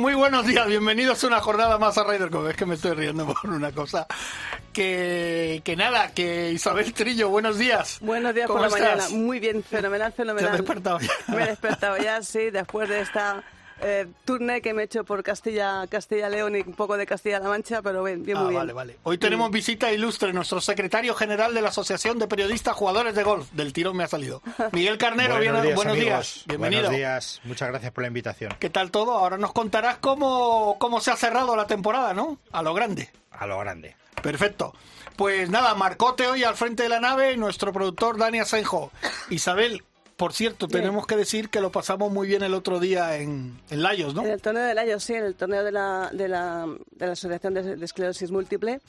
Muy, bu- muy buenos días. Bienvenidos a una jornada más a Ryder Cup. Es que me estoy riendo por una cosa. Que, que nada, que Isabel Trillo, buenos días. Buenos días ¿Cómo por la estás? mañana. Muy bien, fenomenal, fenomenal. ¿Te has despertado ya? Me he despertado ya, sí, después de esta eh, tournée que me he hecho por Castilla, Castilla León y un poco de Castilla-La Mancha, pero bien, bien, Ah, muy bien. vale, vale. Hoy tenemos visita ilustre, nuestro secretario general de la Asociación de Periodistas Jugadores de Golf. Del tirón me ha salido. Miguel Carnero, Buenos bien- días, buenos días. Bienvenido. Buenos días. Muchas gracias por la invitación. ¿Qué tal todo? Ahora nos contarás cómo, cómo se ha cerrado la temporada, ¿no? A lo grande. A lo grande. Perfecto. Pues nada, Marcote hoy al frente de la nave, nuestro productor Dani Asenjo. Isabel, por cierto, tenemos que decir que lo pasamos muy bien el otro día en, en Layos, ¿no? En el torneo del año, sí, en el torneo de la, de la, de la Asociación de, de Esclerosis Múltiple,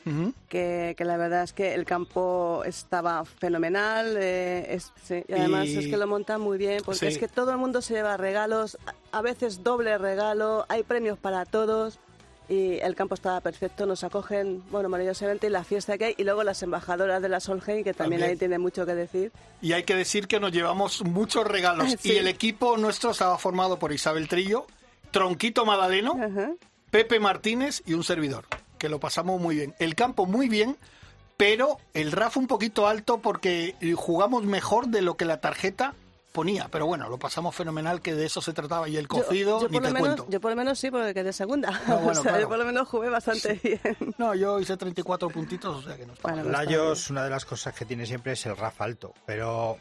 que, que la verdad es que el campo estaba fenomenal, eh, es- sí, y además Y- es que lo montan muy bien, porque Sí. es que todo el mundo se lleva regalos, a veces doble regalo, hay premios para todos. Y el campo estaba perfecto, nos acogen, bueno, maravillosamente, y la fiesta que hay, y luego las embajadoras de la Solheim, que también, También. ahí tienen mucho que decir. Y hay que decir que nos llevamos muchos regalos. Sí. Y el equipo nuestro estaba formado por Isabel Trillo, Tronquito Madaleno. Pepe Martínez y un servidor, que lo pasamos muy bien. El campo muy bien, pero el RAF un poquito alto porque jugamos mejor de lo que la tarjeta ponía. Pero bueno, lo pasamos fenomenal, que de eso se trataba. Y el cocido, yo, yo ni por te lo menos, cuento. yo por lo menos sí, porque quedé segunda. No, bueno, o sea, claro. yo por lo menos jugué bastante bien. No, yo hice 34 puntitos, o sea que no está Bueno, está Layos, una de las cosas que tiene siempre es el RAF alto, pero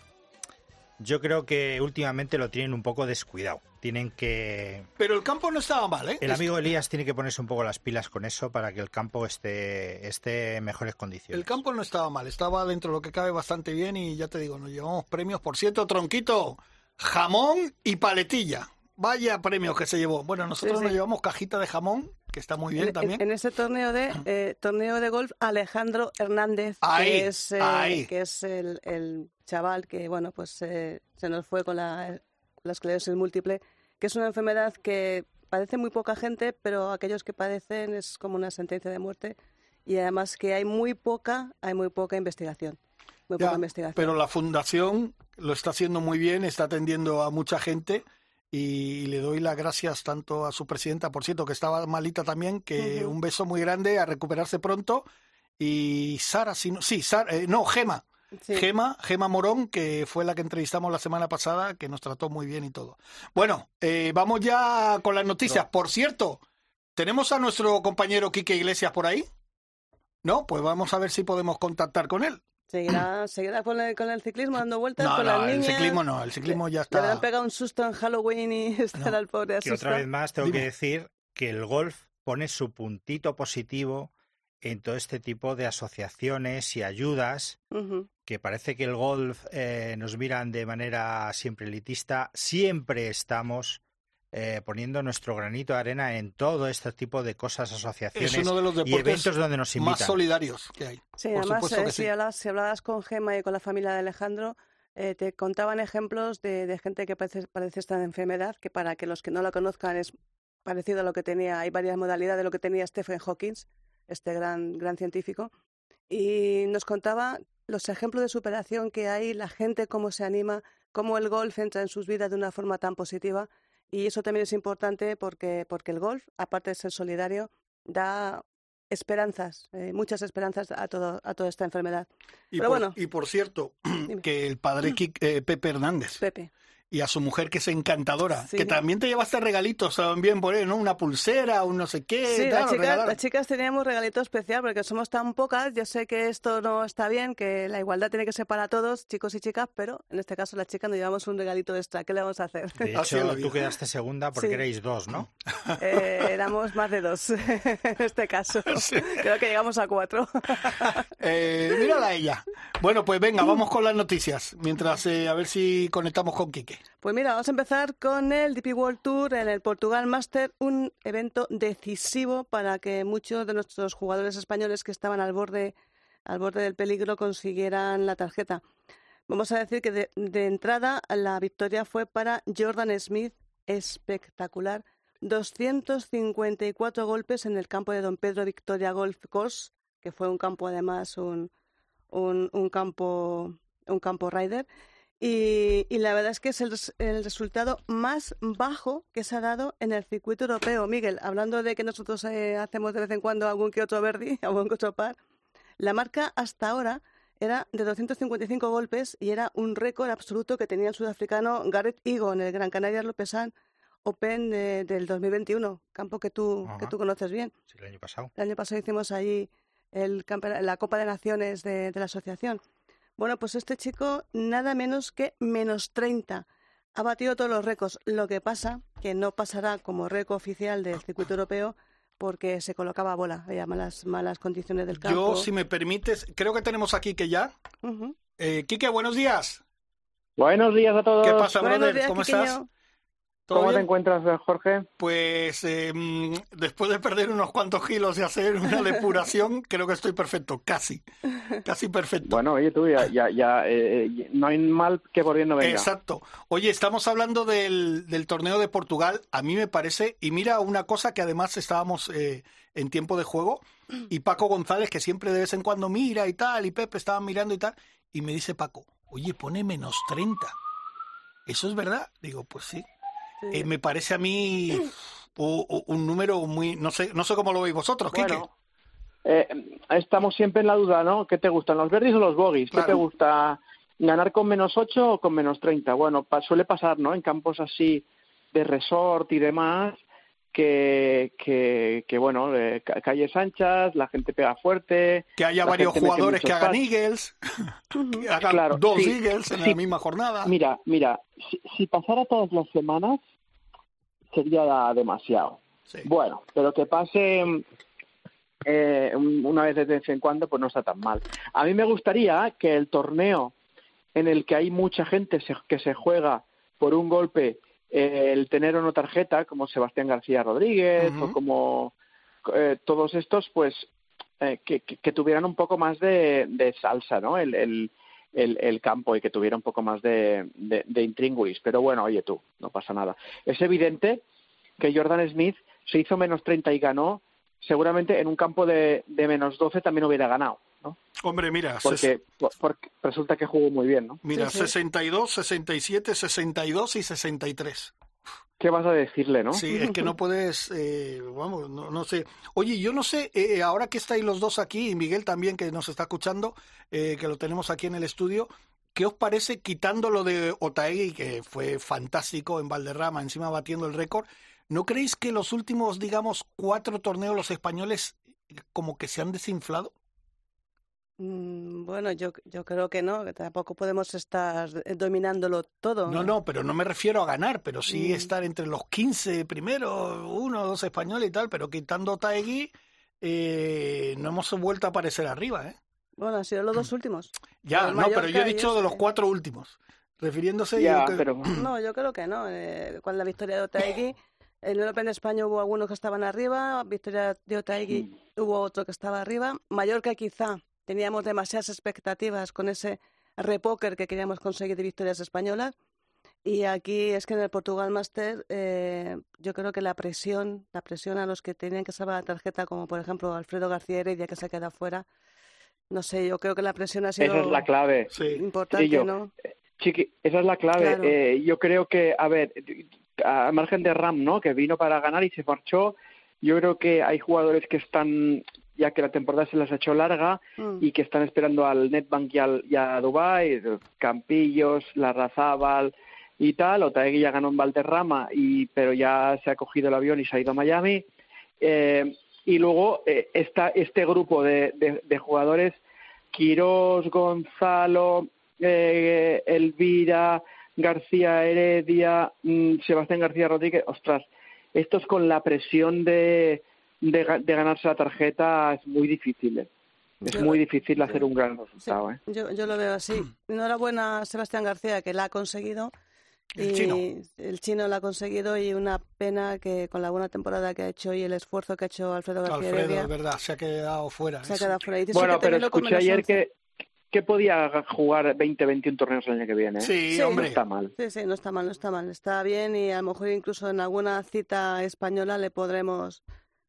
yo creo que últimamente lo tienen un poco descuidado. Tienen que... Pero el campo no estaba mal, ¿eh? El amigo Elías tiene que ponerse un poco las pilas con eso para que el campo esté, esté en mejores El condiciones. campo no estaba mal, estaba dentro de lo que cabe bastante bien y ya te digo, nos llevamos premios. Por cierto, Tronquito, jamón y paletilla. Vaya premios que se llevó. Bueno, nosotros Sí, sí. nos llevamos cajita de jamón, que está muy bien En, también. en- ese torneo de eh, torneo de golf, Alejandro Hernández, Ahí, que es, eh, que es el, el chaval que bueno pues eh, se nos fue con la, la esclerosis múltiple, que es una enfermedad que padece muy poca gente, pero aquellos que padecen es como una sentencia de muerte y además que hay muy poca, hay muy poca investigación, muy Ya, poca investigación. pero la fundación lo está haciendo muy bien, está atendiendo a mucha gente y le doy las gracias tanto a su presidenta, por cierto, que estaba malita también, que un beso muy grande, a recuperarse pronto. Y Sara, si no, sí, Sara, eh, no, Gema, Sí. Gema, Gema Morón, que fue la que entrevistamos la semana pasada, que nos trató muy bien y todo. Bueno, eh, vamos ya con las noticias. Por cierto, ¿tenemos a nuestro compañero Quique Iglesias por ahí? No, pues vamos a ver si podemos contactar con él. Seguirá, seguirá con, el, con el ciclismo dando vueltas No, con no, las el niñas. ciclismo no, el ciclismo ya Le habrán está. pegado un susto en Halloween y estará el pobre Que otra asustado. vez más tengo Dime. que decir que el golf pone su puntito positivo en todo este tipo de asociaciones y ayudas que parece que el golf eh, nos miran de manera siempre elitista, siempre estamos eh, poniendo nuestro granito de arena en todo este tipo de cosas, asociaciones Es uno de los y deportes eventos donde nos más invitan. solidarios que hay. Sí, Por además, supuesto eh, que si, sí. hablas, si hablabas con Gema y con la familia de Alejandro, eh, te contaban ejemplos de, de gente que padece, padece esta enfermedad, que para que los que no la conozcan es parecido a lo que tenía, hay varias modalidades de lo que tenía Stephen Hawking, este gran, gran científico, y nos contaba los ejemplos de superación que hay, la gente cómo se anima, cómo el golf entra en sus vidas de una forma tan positiva, y eso también es importante porque, porque el golf, aparte de ser solidario, da esperanzas, eh, muchas esperanzas a, todo, a toda esta enfermedad. Y, Pero por, bueno. y por cierto, Dime. que el padre Kik- eh, Pepe Hernández Pepe. Y a su mujer que es encantadora, Sí. que también te llevaste regalitos también por él, ¿no? Una pulsera, un no sé qué, Sí, tal, las chicas, regalaron. las chicas teníamos regalito especial porque somos tan pocas. Yo sé que esto no está bien, que la igualdad tiene que ser para todos, chicos y chicas, pero en este caso las chicas nos llevamos un regalito extra. ¿Qué le vamos a hacer? De hecho, tú quedaste segunda porque Sí. erais dos, ¿no? Eh, éramos más de dos en este caso. Creo que llegamos a cuatro. Eh, mírala a ella. Bueno, pues venga, vamos con las noticias, mientras eh, a ver si conectamos con Quique. Pues mira, vamos a empezar con el DP World Tour en el Portugal Master, un evento decisivo para que muchos de nuestros jugadores españoles que estaban al borde, al borde del peligro consiguieran la tarjeta. Vamos a decir que de, entrada la victoria fue para Jordan Smith, espectacular. 254 golpes en el campo de Don Pedro Victoria Golf Course, que fue un campo además un, un, un campo un campo rider y, y, la verdad es que es el, el, resultado más bajo que se ha dado en el circuito europeo. Miguel, hablando de que nosotros eh, hacemos de vez en cuando algún que otro verdi, algún que otro par, la marca hasta ahora era de 255 golpes y era un récord absoluto que tenía el sudafricano Gareth Higo en el Gran Canaria Lopesan Open de, del 2021, campo que tú, que tú conoces bien. Sí, el año pasado. El año pasado hicimos allí el, la Copa de Naciones de, de la asociación. Bueno, pues este chico nada menos que menos 30. Ha batido todos los récords. Lo que pasa que no pasará como récord oficial del circuito europeo porque se colocaba a bola. Había malas, malas condiciones del campo. Yo, si me permites, creo que tenemos a Quique ya. Uh -huh. eh, Quique, buenos días. Buenos días a todos. ¿Qué pasa, buenos brother? Días, ¿Cómo Quiqueño. estás? ¿Cómo bien? te encuentras, Jorge? Pues eh, después de perder unos cuantos kilos y hacer una depuración, creo que estoy perfecto, casi, casi perfecto. Bueno, oye tú, ya, ya, ya eh, no hay mal que por bien no venga. Exacto. Oye, estamos hablando del, del, torneo de Portugal, a mí me parece, y mira una cosa que además estábamos eh, en tiempo de juego, y Paco González, que siempre de vez en cuando mira y tal, y Pepe estaban mirando y tal, y me dice Paco, oye, pone menos 30. ¿Eso es verdad? Digo, pues sí. Sí. Eh, me parece a mí un, un, número muy no sé no sé cómo lo veis vosotros bueno, eh, estamos siempre en la duda no qué te gustan los verdes o los bogies claro. qué te gusta ganar con menos 8 o con menos 30 bueno pa suele pasar no en campos así de resort y demás que, que, que bueno, eh, calles anchas, la gente pega fuerte. Que haya varios jugadores que hagan Eagles, que hagan claro, dos sí, Eagles en sí. la misma jornada. Mira, mira, si, si, pasara todas las semanas sería demasiado. Sí. Bueno, pero que pase eh, una vez de vez en cuando, pues no está tan mal. A mí me gustaría que el torneo en el que hay mucha gente se, que se juega por un golpe eh, el tener una tarjeta como Sebastián García Rodríguez uh -huh. o como eh, todos estos, pues eh, que, que, que, tuvieran un poco más de, de salsa, ¿no? El, el, el, el, campo y que tuviera un poco más de, de, de intríngulis. Pero bueno, oye tú, no pasa nada. Es evidente que Jordan Smith se hizo menos 30 y ganó, seguramente en un campo de, de menos 12 también hubiera ganado. ¿No? Hombre, mira, porque, porque, resulta que jugó muy bien, ¿no? Mira, sí, sí. 62, 67, 62 y 63. ¿Qué vas a decirle, no? Sí, es que no puedes, eh, vamos, no, no, sé. Oye, yo no sé, eh, ahora que estáis los dos aquí, y Miguel también, que nos está escuchando, eh, que lo tenemos aquí en el estudio, ¿qué os parece quitando lo de Otaegui, que fue fantástico en Valderrama, encima batiendo el récord? ¿No creéis que los últimos, digamos, cuatro torneos los españoles como que se han desinflado? Mm, Bueno, yo, yo creo que no, que tampoco podemos estar dominándolo todo. No, no, pero no me refiero a ganar, pero sí mm. estar entre los 15 primero, uno o dos españoles y tal, pero quitando Taegui, eh, no hemos vuelto a aparecer arriba, ¿eh? Bueno, han sido los dos últimos. Ya, no, pero yo he dicho de los cuatro últimos, refiriéndose ya, que... pero... No, yo creo que no. Eh, con la victoria de Otaegui, en el Open de España hubo algunos que estaban arriba, victoria de Otaegui mm. hubo otro que estaba arriba, Mallorca quizá teníamos demasiadas expectativas con ese repóker que queríamos conseguir de victorias españolas. Y aquí es que en el Portugal Master eh, yo creo que la presión, la presión a los que tenían que salvar la tarjeta, como por ejemplo Alfredo García Heredia que se queda fuera, no sé, yo creo que la presión ha sido esa es la clave. importante, sí, yo, ¿no? Chiqui, esa es la clave. Claro. Eh, yo creo que, a ver, a margen de Ram, ¿no? Que vino para ganar y se marchó. Yo creo que hay jugadores que están ya que la temporada se les ha hecho larga mm. y que están esperando al Netbank y, al, y a Dubai, Campillos, Larrazábal y tal. Otaegui ya ganó en Valderrama, y, pero ya se ha cogido el avión y se ha ido a Miami. Eh, y luego eh, está este grupo de, de, de jugadores, Quirós, Gonzalo, eh, Elvira, García Heredia, mmm, Sebastián García Rodríguez, ostras, estos con la presión de de, de, ganarse la tarjeta es muy difícil. ¿eh? Es yo, muy difícil hacer un gran resultado. Sí, ¿eh? yo, yo, lo veo así. Enhorabuena a Sebastián García, que la ha conseguido. El chino. El chino lo ha conseguido y una pena que con la buena temporada que ha hecho y el esfuerzo que ha hecho Alfredo García Alfredo, es verdad, se ha quedado fuera. Se ha quedado fuera. bueno, pero escuché ayer que, que podía jugar 20, 21 torneos el año que viene. ¿eh? Sí, hombre. No está mal. Sí, sí, no está mal, no está mal. Está bien y a lo mejor incluso en alguna cita española le podremos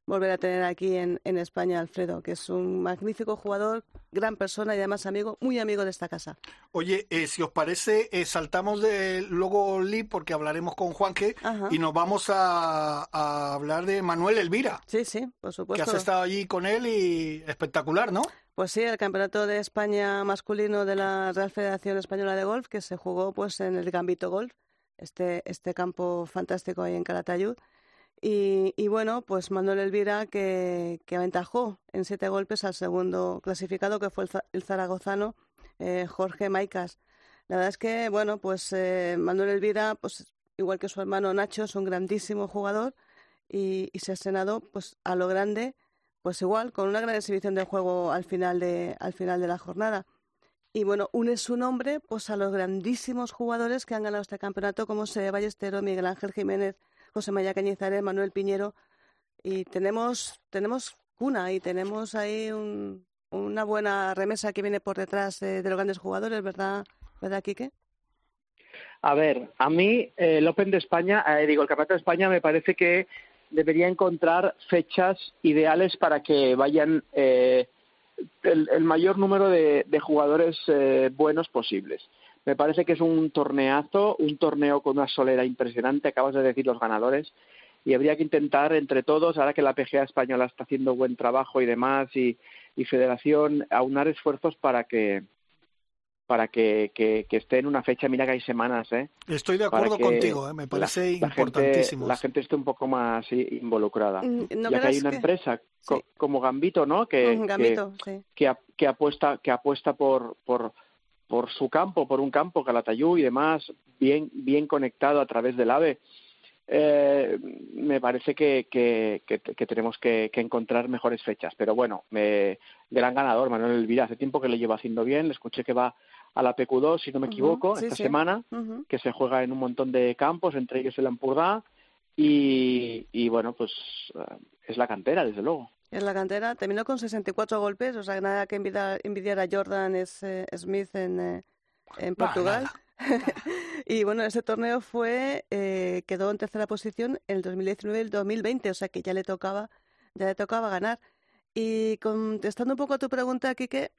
volver a tener aquí en, en España Alfredo, que es un magnífico jugador, gran persona y además amigo, muy amigo de esta casa. Oye, eh, si os parece, eh, saltamos de luego Lee porque hablaremos con Juanque y nos vamos a, a, hablar de Manuel Elvira. Sí, sí, por supuesto. Que has estado allí con él y espectacular, ¿no? Pues sí, el Campeonato de España masculino de la Real Federación Española de Golf, que se jugó pues en el Gambito Golf, este, este campo fantástico ahí en Calatayud. Y, y, bueno, pues Manuel Elvira que, aventajó en siete golpes al segundo clasificado, que fue el, zaragozano eh, Jorge Maicas. La verdad es que, bueno, pues eh, Manuel Elvira, pues igual que su hermano Nacho, es un grandísimo jugador y, y, se ha estrenado pues a lo grande, pues igual, con una gran exhibición de juego al final de, al final de la jornada. Y bueno, une su nombre pues a los grandísimos jugadores que han ganado este campeonato, como Seba Ballestero, Miguel Ángel Jiménez, José María Cañizares, Manuel Piñero, y tenemos, tenemos cuna y tenemos ahí un, una buena remesa que viene por detrás de, los grandes jugadores, ¿verdad, ¿verdad, Quique? A ver, a mí eh, el Open de España, eh, digo, el Campeonato de España me parece que debería encontrar fechas ideales para que vayan eh, el, el, mayor número de, de jugadores eh, buenos posibles. Me parece que es un torneazo, un torneo con una solera impresionante, acabas de decir los ganadores, y habría que intentar entre todos, ahora que la PGA española está haciendo buen trabajo y demás, y, y Federación, aunar esfuerzos para que para que, que, que, esté en una fecha, mira que hay semanas, ¿eh? Estoy de acuerdo contigo, ¿eh? me parece la, importantísimo. La gente, la gente esté un poco más involucrada. Mm, ¿No ya que hay una que... empresa co sí. como Gambito, ¿no? Que, Gambito, que, sí. que, que, apuesta, que apuesta por, por, por su campo, por un campo, Calatayud y demás, bien, bien conectado a través del AVE. Eh, me parece que, que, que, que tenemos que, encontrar mejores fechas. Pero bueno, me, gran ganador, Manuel Elvira. Hace tiempo que le llevo haciendo bien. Le escuché que va a la PQ2, si no me equivoco, uh -huh, sí, esta sí. semana, Uh -huh. que se juega en un montón de campos, entre ellos el Ampurdá. Y, y bueno, pues uh, es la cantera, desde luego. Es la cantera. Terminó con 64 golpes, o sea, nada que envidiar, envidiar a Jordan es, eh, Smith en, eh, en Portugal. No, nada. y bueno, ese torneo fue eh, quedó en tercera posición en el 2019 y el 2020, o sea que ya le tocaba ya le tocaba ganar. Y contestando un poco a tu pregunta, Quique,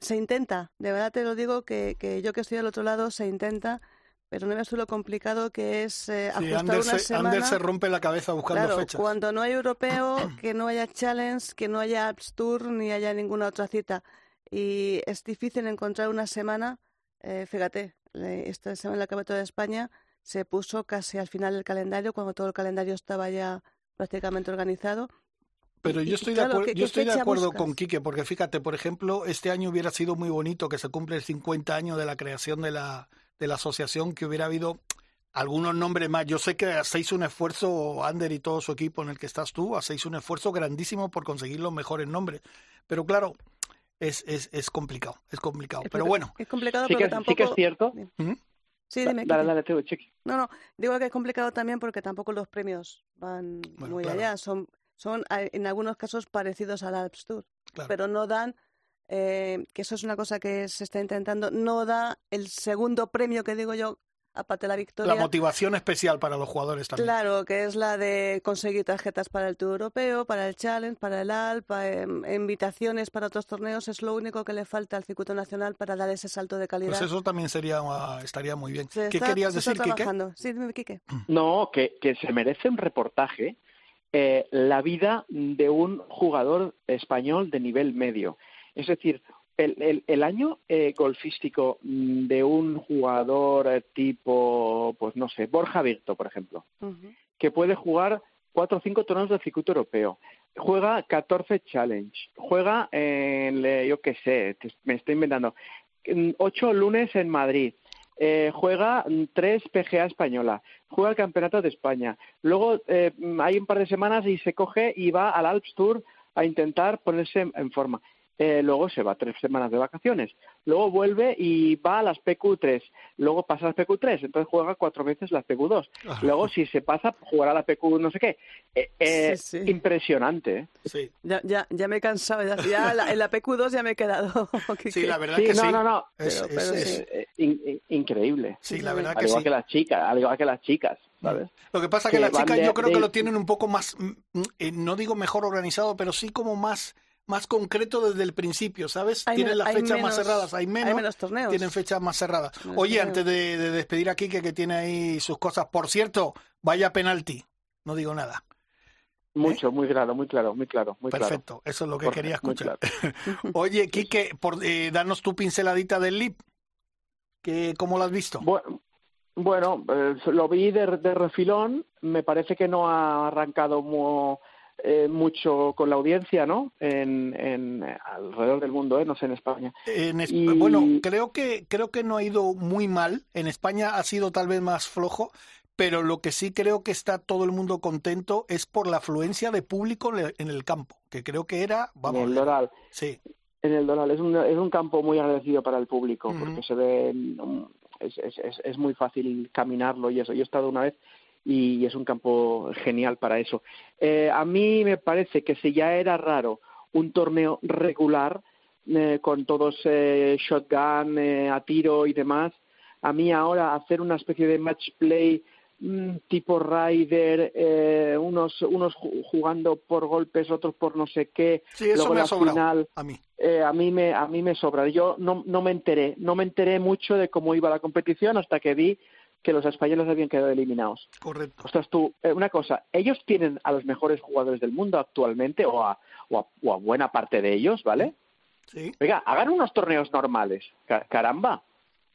se intenta, de verdad te lo digo, que, que yo que estoy al otro lado se intenta, pero no veas tú lo complicado que es eh, sí, ajustar Ander una se, semana. Ander se rompe la cabeza buscando claro, fechas. cuando no hay europeo, que no haya challenge, que no haya Alps Tour ni haya ninguna otra cita. Y es difícil encontrar una semana, eh, fíjate, esta semana en la Campeonato de España se puso casi al final del calendario, cuando todo el calendario estaba ya prácticamente organizado. Pero yo estoy, claro, de, acuer ¿qué, yo estoy de acuerdo buscas? con Quique, porque fíjate, por ejemplo, este año hubiera sido muy bonito que se cumple el 50 años de la creación de la, de la asociación, que hubiera habido algunos nombres más. Yo sé que hacéis un esfuerzo, Ander y todo su equipo en el que estás tú, hacéis un esfuerzo grandísimo por conseguir los mejores nombres. Pero claro, es, es, es complicado, es complicado. Es Pero bueno. Es complicado sí porque que, tampoco... Sí que es cierto. ¿Mm? Sí, dime. Dale, dale, dale, chiqui. No, no, digo que es complicado también porque tampoco los premios van Bueno, muy claro. allá. Son, son en algunos casos parecidos al Alps Tour, Claro. pero no dan, eh, que eso es una cosa que se está intentando, no da el segundo premio que digo yo, aparte de la victoria. La motivación especial para los jugadores también. Claro, que es la de conseguir tarjetas para el Tour Europeo, para el Challenge, para el Alp, eh, invitaciones para otros torneos, es lo único que le falta al circuito nacional para dar ese salto de calidad. Pues eso también sería uh, estaría muy bien. Se ¿Qué está- querías decir, Quique? Sí, dime, Quique. No, que, que se merece un reportaje eh, la vida de un jugador español de nivel medio. Es decir, el, el, el año eh, golfístico mm, de un jugador eh, tipo, pues no sé, Borja Virto, por ejemplo, que puede jugar cuatro o cinco torneos del circuito europeo, juega 14 challenge, juega en, eh, yo qué sé, me estoy inventando, en ocho lunes en Madrid, eh, juega mm, tres PGA española, juega el Campeonato de España, luego eh, mm, hay un par de semanas y se coge y va al Alps Tour a intentar ponerse en, en forma. Eh, luego se va tres semanas de vacaciones, luego vuelve y va a las PQ3, luego pasa a las PQ3, entonces juega cuatro veces las PQ2, Ah. luego si se pasa jugará la PQ no sé qué. Eh, eh, Sí, sí. Impresionante. ¿eh? Sí, Ya, ya, ya me he cansado, ya, ya la- en la PQ2 ya me he quedado. sí, la verdad Sí, que no, sí. no, no. Es- Pero- es- pero es- sí. In- in- increíble. sí, la verdad Al que igual sí. que las chicas, al igual que las chicas, ¿sabes? Lo que pasa es que que las chicas de- yo creo que lo tienen un poco más, mm, mm, eh, no digo mejor organizado, pero sí como más más concreto desde el principio, ¿sabes? Hay tienen las fechas más cerradas, hay menos, menos torneos. tienen fechas más cerradas. Menos Oye, torneos. antes de, de despedir a Kike que tiene ahí sus cosas, por cierto, vaya penalti, no digo nada. Mucho, muy claro, muy claro, muy claro, muy claro. Perfecto, eso es lo que quería muy escuchar. claro. Oye, Quique, por, eh, danos tu pinceladita del LIP. Que, ¿Cómo lo has visto? Bu- Bueno, eh, lo vi de, de refilón. Me parece que no ha arrancado mu- eh, mucho con la audiencia, ¿no? En, en alrededor del mundo, ¿eh? No sé en España. En Es- y- Bueno, creo que, creo que no ha ido muy mal. En España ha sido tal vez más flojo, pero lo que sí creo que está todo el mundo contento es por la afluencia de público en el- campo, que creo que era, vamos, en el Doral. sí, En el Doral es un, es un campo muy agradecido para el público porque se ve mm, es, es, es, es muy fácil caminarlo y eso. Yo he estado una vez y es un campo genial para eso. Eh, a mí me parece que si ya era raro un torneo regular eh, con todos eh, shotgun eh, a tiro y demás, a mí ahora hacer una especie de match play mm, tipo Rider, eh, unos unos ju- jugando por golpes, otros por no sé qué, sí, eso luego me ha sobrado final a mí. eh, a mí me a mí me sobra. Yo no, no me enteré, no me enteré mucho de cómo iba la competición hasta que vi que los españoles habían quedado eliminados. Correcto. Ostras, tú, eh, una cosa, ellos tienen a los mejores jugadores del mundo actualmente o a, o a, o a buena parte de ellos, ¿vale? Sí. Oiga, hagan unos torneos normales, ca- caramba,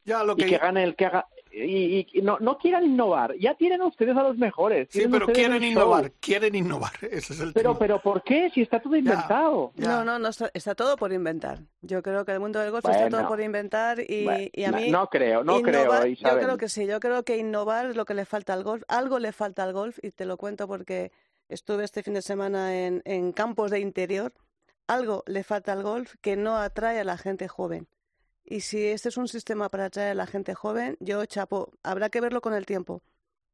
Ya lo y que que gane el que haga y, y- no, no quieran innovar, ya tienen ustedes a los mejores. Sí, pero quieren innovar, show. quieren innovar. Ese es el Pero, tema. pero, ¿por qué? Si está todo inventado. Ya. No, no, no está, está todo por inventar. Yo creo que el mundo del golf está todo por inventar y, Bueno, y a mí no creo, no innovar- creo, Yo Isabel. creo que sí, yo creo que innovar es lo que le falta al golf. Algo le falta al golf y te lo cuento porque estuve este fin de semana en, en campos de interior. Algo le falta al golf que no atrae a la gente joven. Y si este es un sistema para atraer a la gente joven, yo chapo, habrá que verlo con el tiempo.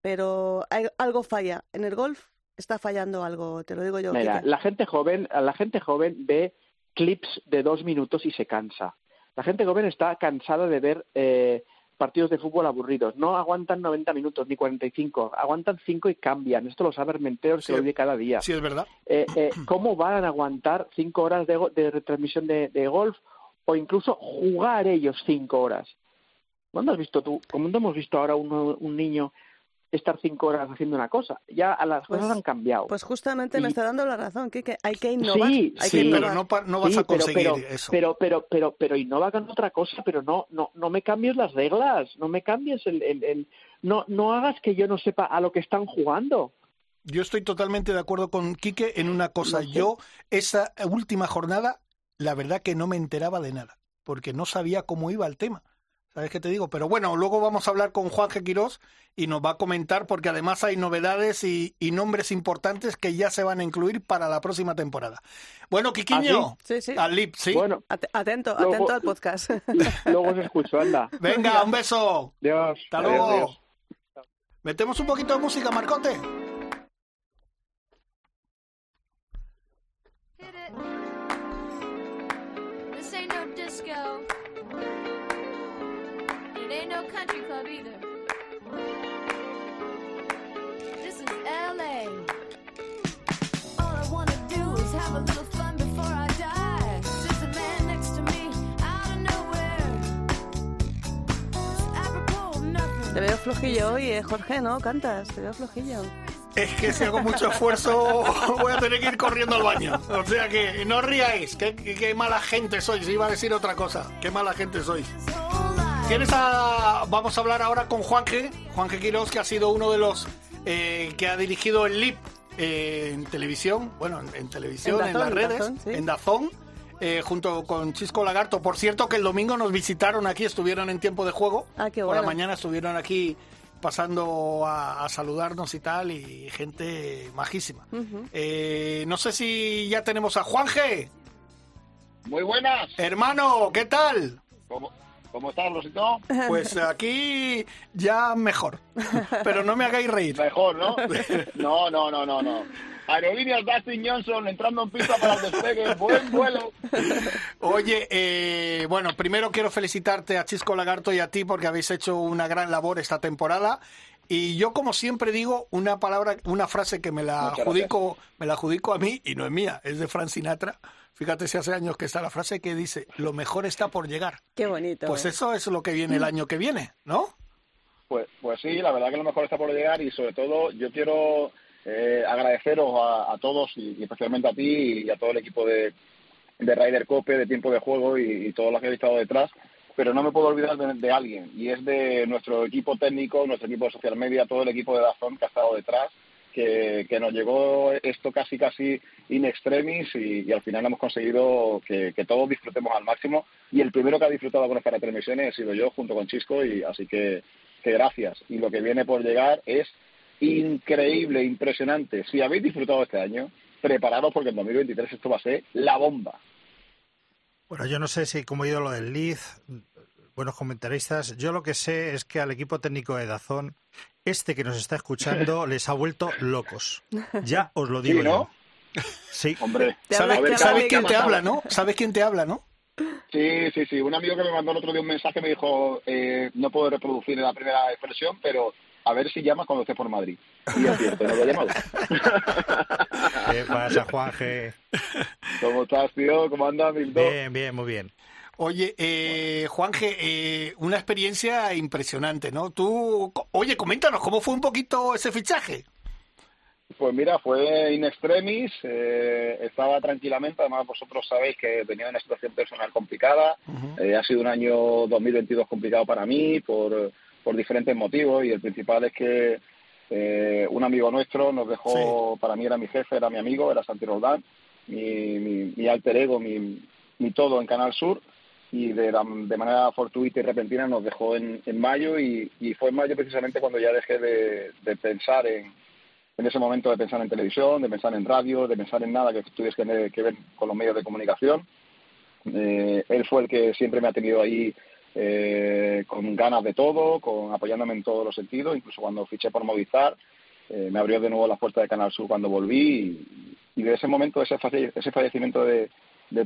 Pero hay- algo falla. En el golf está fallando algo, te lo digo yo. Mira, la gente joven, la gente joven ve clips de dos minutos y se cansa. La gente joven está cansada de ver eh, partidos de fútbol aburridos. No aguantan 90 minutos ni 45, aguantan 5 y cambian. Esto lo sabe Armenteros, Sí. lo vive cada día. Sí, es verdad. Eh, eh, ¿Cómo van a aguantar 5 horas de, de retransmisión de, de golf o incluso jugar ellos 5 horas? ¿Cuándo has visto tú? ¿Cuándo hemos visto ahora uno- un niño estar 5 horas haciendo una cosa? Ya las Pues- cosas han cambiado. Pues justamente me está dando la razón, Kike. Hay que innovar. Sí, hay Sí, que pero innovar. no, pa- no vas Sí, a pero- conseguir pero, eso. Pero, pero, pero, pero innova con otra cosa, pero no, no, no me cambies las reglas, no me cambies el, el, el- no, no hagas que yo no sepa a lo que están jugando. Yo estoy totalmente de acuerdo con Quique en una cosa. No sé. Yo, esa última jornada, la verdad que no me enteraba de nada, porque no sabía cómo iba el tema. ¿Sabes qué te digo? Pero bueno, luego vamos a hablar con Juan G. Quirós y nos va a comentar, porque además hay novedades y, y nombres importantes que ya se van a incluir para la próxima temporada. Bueno, Quiquiño, Sí, sí. al LIP, ¿sí? Bueno, At- atento, Luego- atento al podcast. luego os escucho, anda. Venga, un beso. Dios. Hasta Adiós, luego. adiós. Metemos un poquito de música, Marcote. Te veo flojillo hoy, eh, Jorge, ¿no? Cantas, te veo flojillo. Es que si hago mucho esfuerzo voy a tener que ir corriendo al baño. O sea que no ríais, qué, qué- qué mala gente sois. Iba a decir otra cosa, qué mala gente sois. This whole life. ¿Tienes a... Vamos a hablar ahora con Juan G. Juan G. Quirós, que ha sido uno de los eh, que ha dirigido el LIP eh, en televisión, bueno, en, en televisión, En las redes, Dazón, sí. en Dazón, eh, junto con Chisco Lagarto. Por cierto, que el domingo nos visitaron aquí, estuvieron en tiempo de juego. Ah, qué Por la bueno. mañana estuvieron aquí pasando a, a saludarnos y tal, y gente majísima. Eh, no sé si ya tenemos a Juan G. Muy buenas. Hermano, ¿qué tal? ¿Cómo, cómo estás, Rosito? Pues aquí ya mejor. Pero no me hagáis reír. Mejor, ¿no? No, no, no, no, no. Aerolíneas Dustin Johnson entrando en pista para el despegue. Buen vuelo. Oye, eh, bueno, primero quiero felicitarte a Chisco Lagarto y a ti porque habéis hecho una gran labor esta temporada. Y yo, como siempre digo, una palabra, una frase que me la Muchas adjudico, me la adjudico a mí y no es mía, es de Frank Sinatra. Fíjate si hace años que está la frase que dice, lo mejor está por llegar. Qué bonito. Pues ¿eh? eso es lo que viene el año que viene, ¿no? Pues, pues sí, la verdad que lo mejor está por llegar y sobre todo yo quiero eh, agradeceros a, a todos y, especialmente a ti y a todo el equipo de, de Ryder Cope, de tiempo de juego y, y todos los que habéis estado detrás, pero no me puedo olvidar de, alguien y es de nuestro equipo técnico, nuestro equipo de social media, todo el equipo de Dazón que ha estado detrás, que, nos llegó esto casi casi in extremis y, al final hemos conseguido que, todos disfrutemos al máximo. Y el primero que ha disfrutado con esta transmisión he sido yo junto con Chisco y así que, que gracias. Y lo que viene por llegar es increíble, impresionante. Si habéis disfrutado este año, preparados porque en 2023 esto va a ser la bomba. Bueno, yo no sé si como ha ido lo del Liz, buenos comentaristas, yo lo que sé es que al equipo técnico de Dazón, este que nos está escuchando, les ha vuelto locos. Ya os lo digo Sí, ¿no? yo. Sí. Hombre, ¿Sabes, quién te habla, no? ¿Sabes quién te habla, no? Sí, sí, sí. Un amigo que me mandó el otro día un mensaje me dijo, eh, no puedo reproducir la primera expresión, pero a ver si llamas cuando estés por Madrid. Y es cierto, no lo he llamado. ¿Qué pasa, Juanje? ¿Cómo estás, tío? ¿Cómo andas, Milton? Bien, bien, muy bien. Oye, eh, Juanje, eh, una experiencia impresionante, ¿no? Tú, oye, coméntanos, ¿cómo fue un poquito ese fichaje? Pues mira, fue in extremis, eh, estaba tranquilamente, además vosotros sabéis que tenía una situación personal complicada, Eh, ha sido un año 2022 complicado para mí por, por diferentes motivos y el principal es que eh, un amigo nuestro nos dejó, para mí era mi jefe, era mi amigo, era Santi Roldán, mi, mi, mi alter ego, mi, mi todo en Canal Sur y de, la- de manera fortuita y repentina nos dejó en, en mayo y, y fue en mayo precisamente cuando ya dejé de, de pensar en, en ese momento de pensar en televisión, de pensar en radio, de pensar en nada que tuviese que, que ver con los medios de comunicación. Eh, él fue el que siempre me ha tenido ahí eh, con ganas de todo, con apoyándome en todos los sentidos, incluso cuando fiché por Movistar, eh, me abrió de nuevo las puertas de Canal Sur cuando volví y, de ese momento, ese, ese fallecimiento de,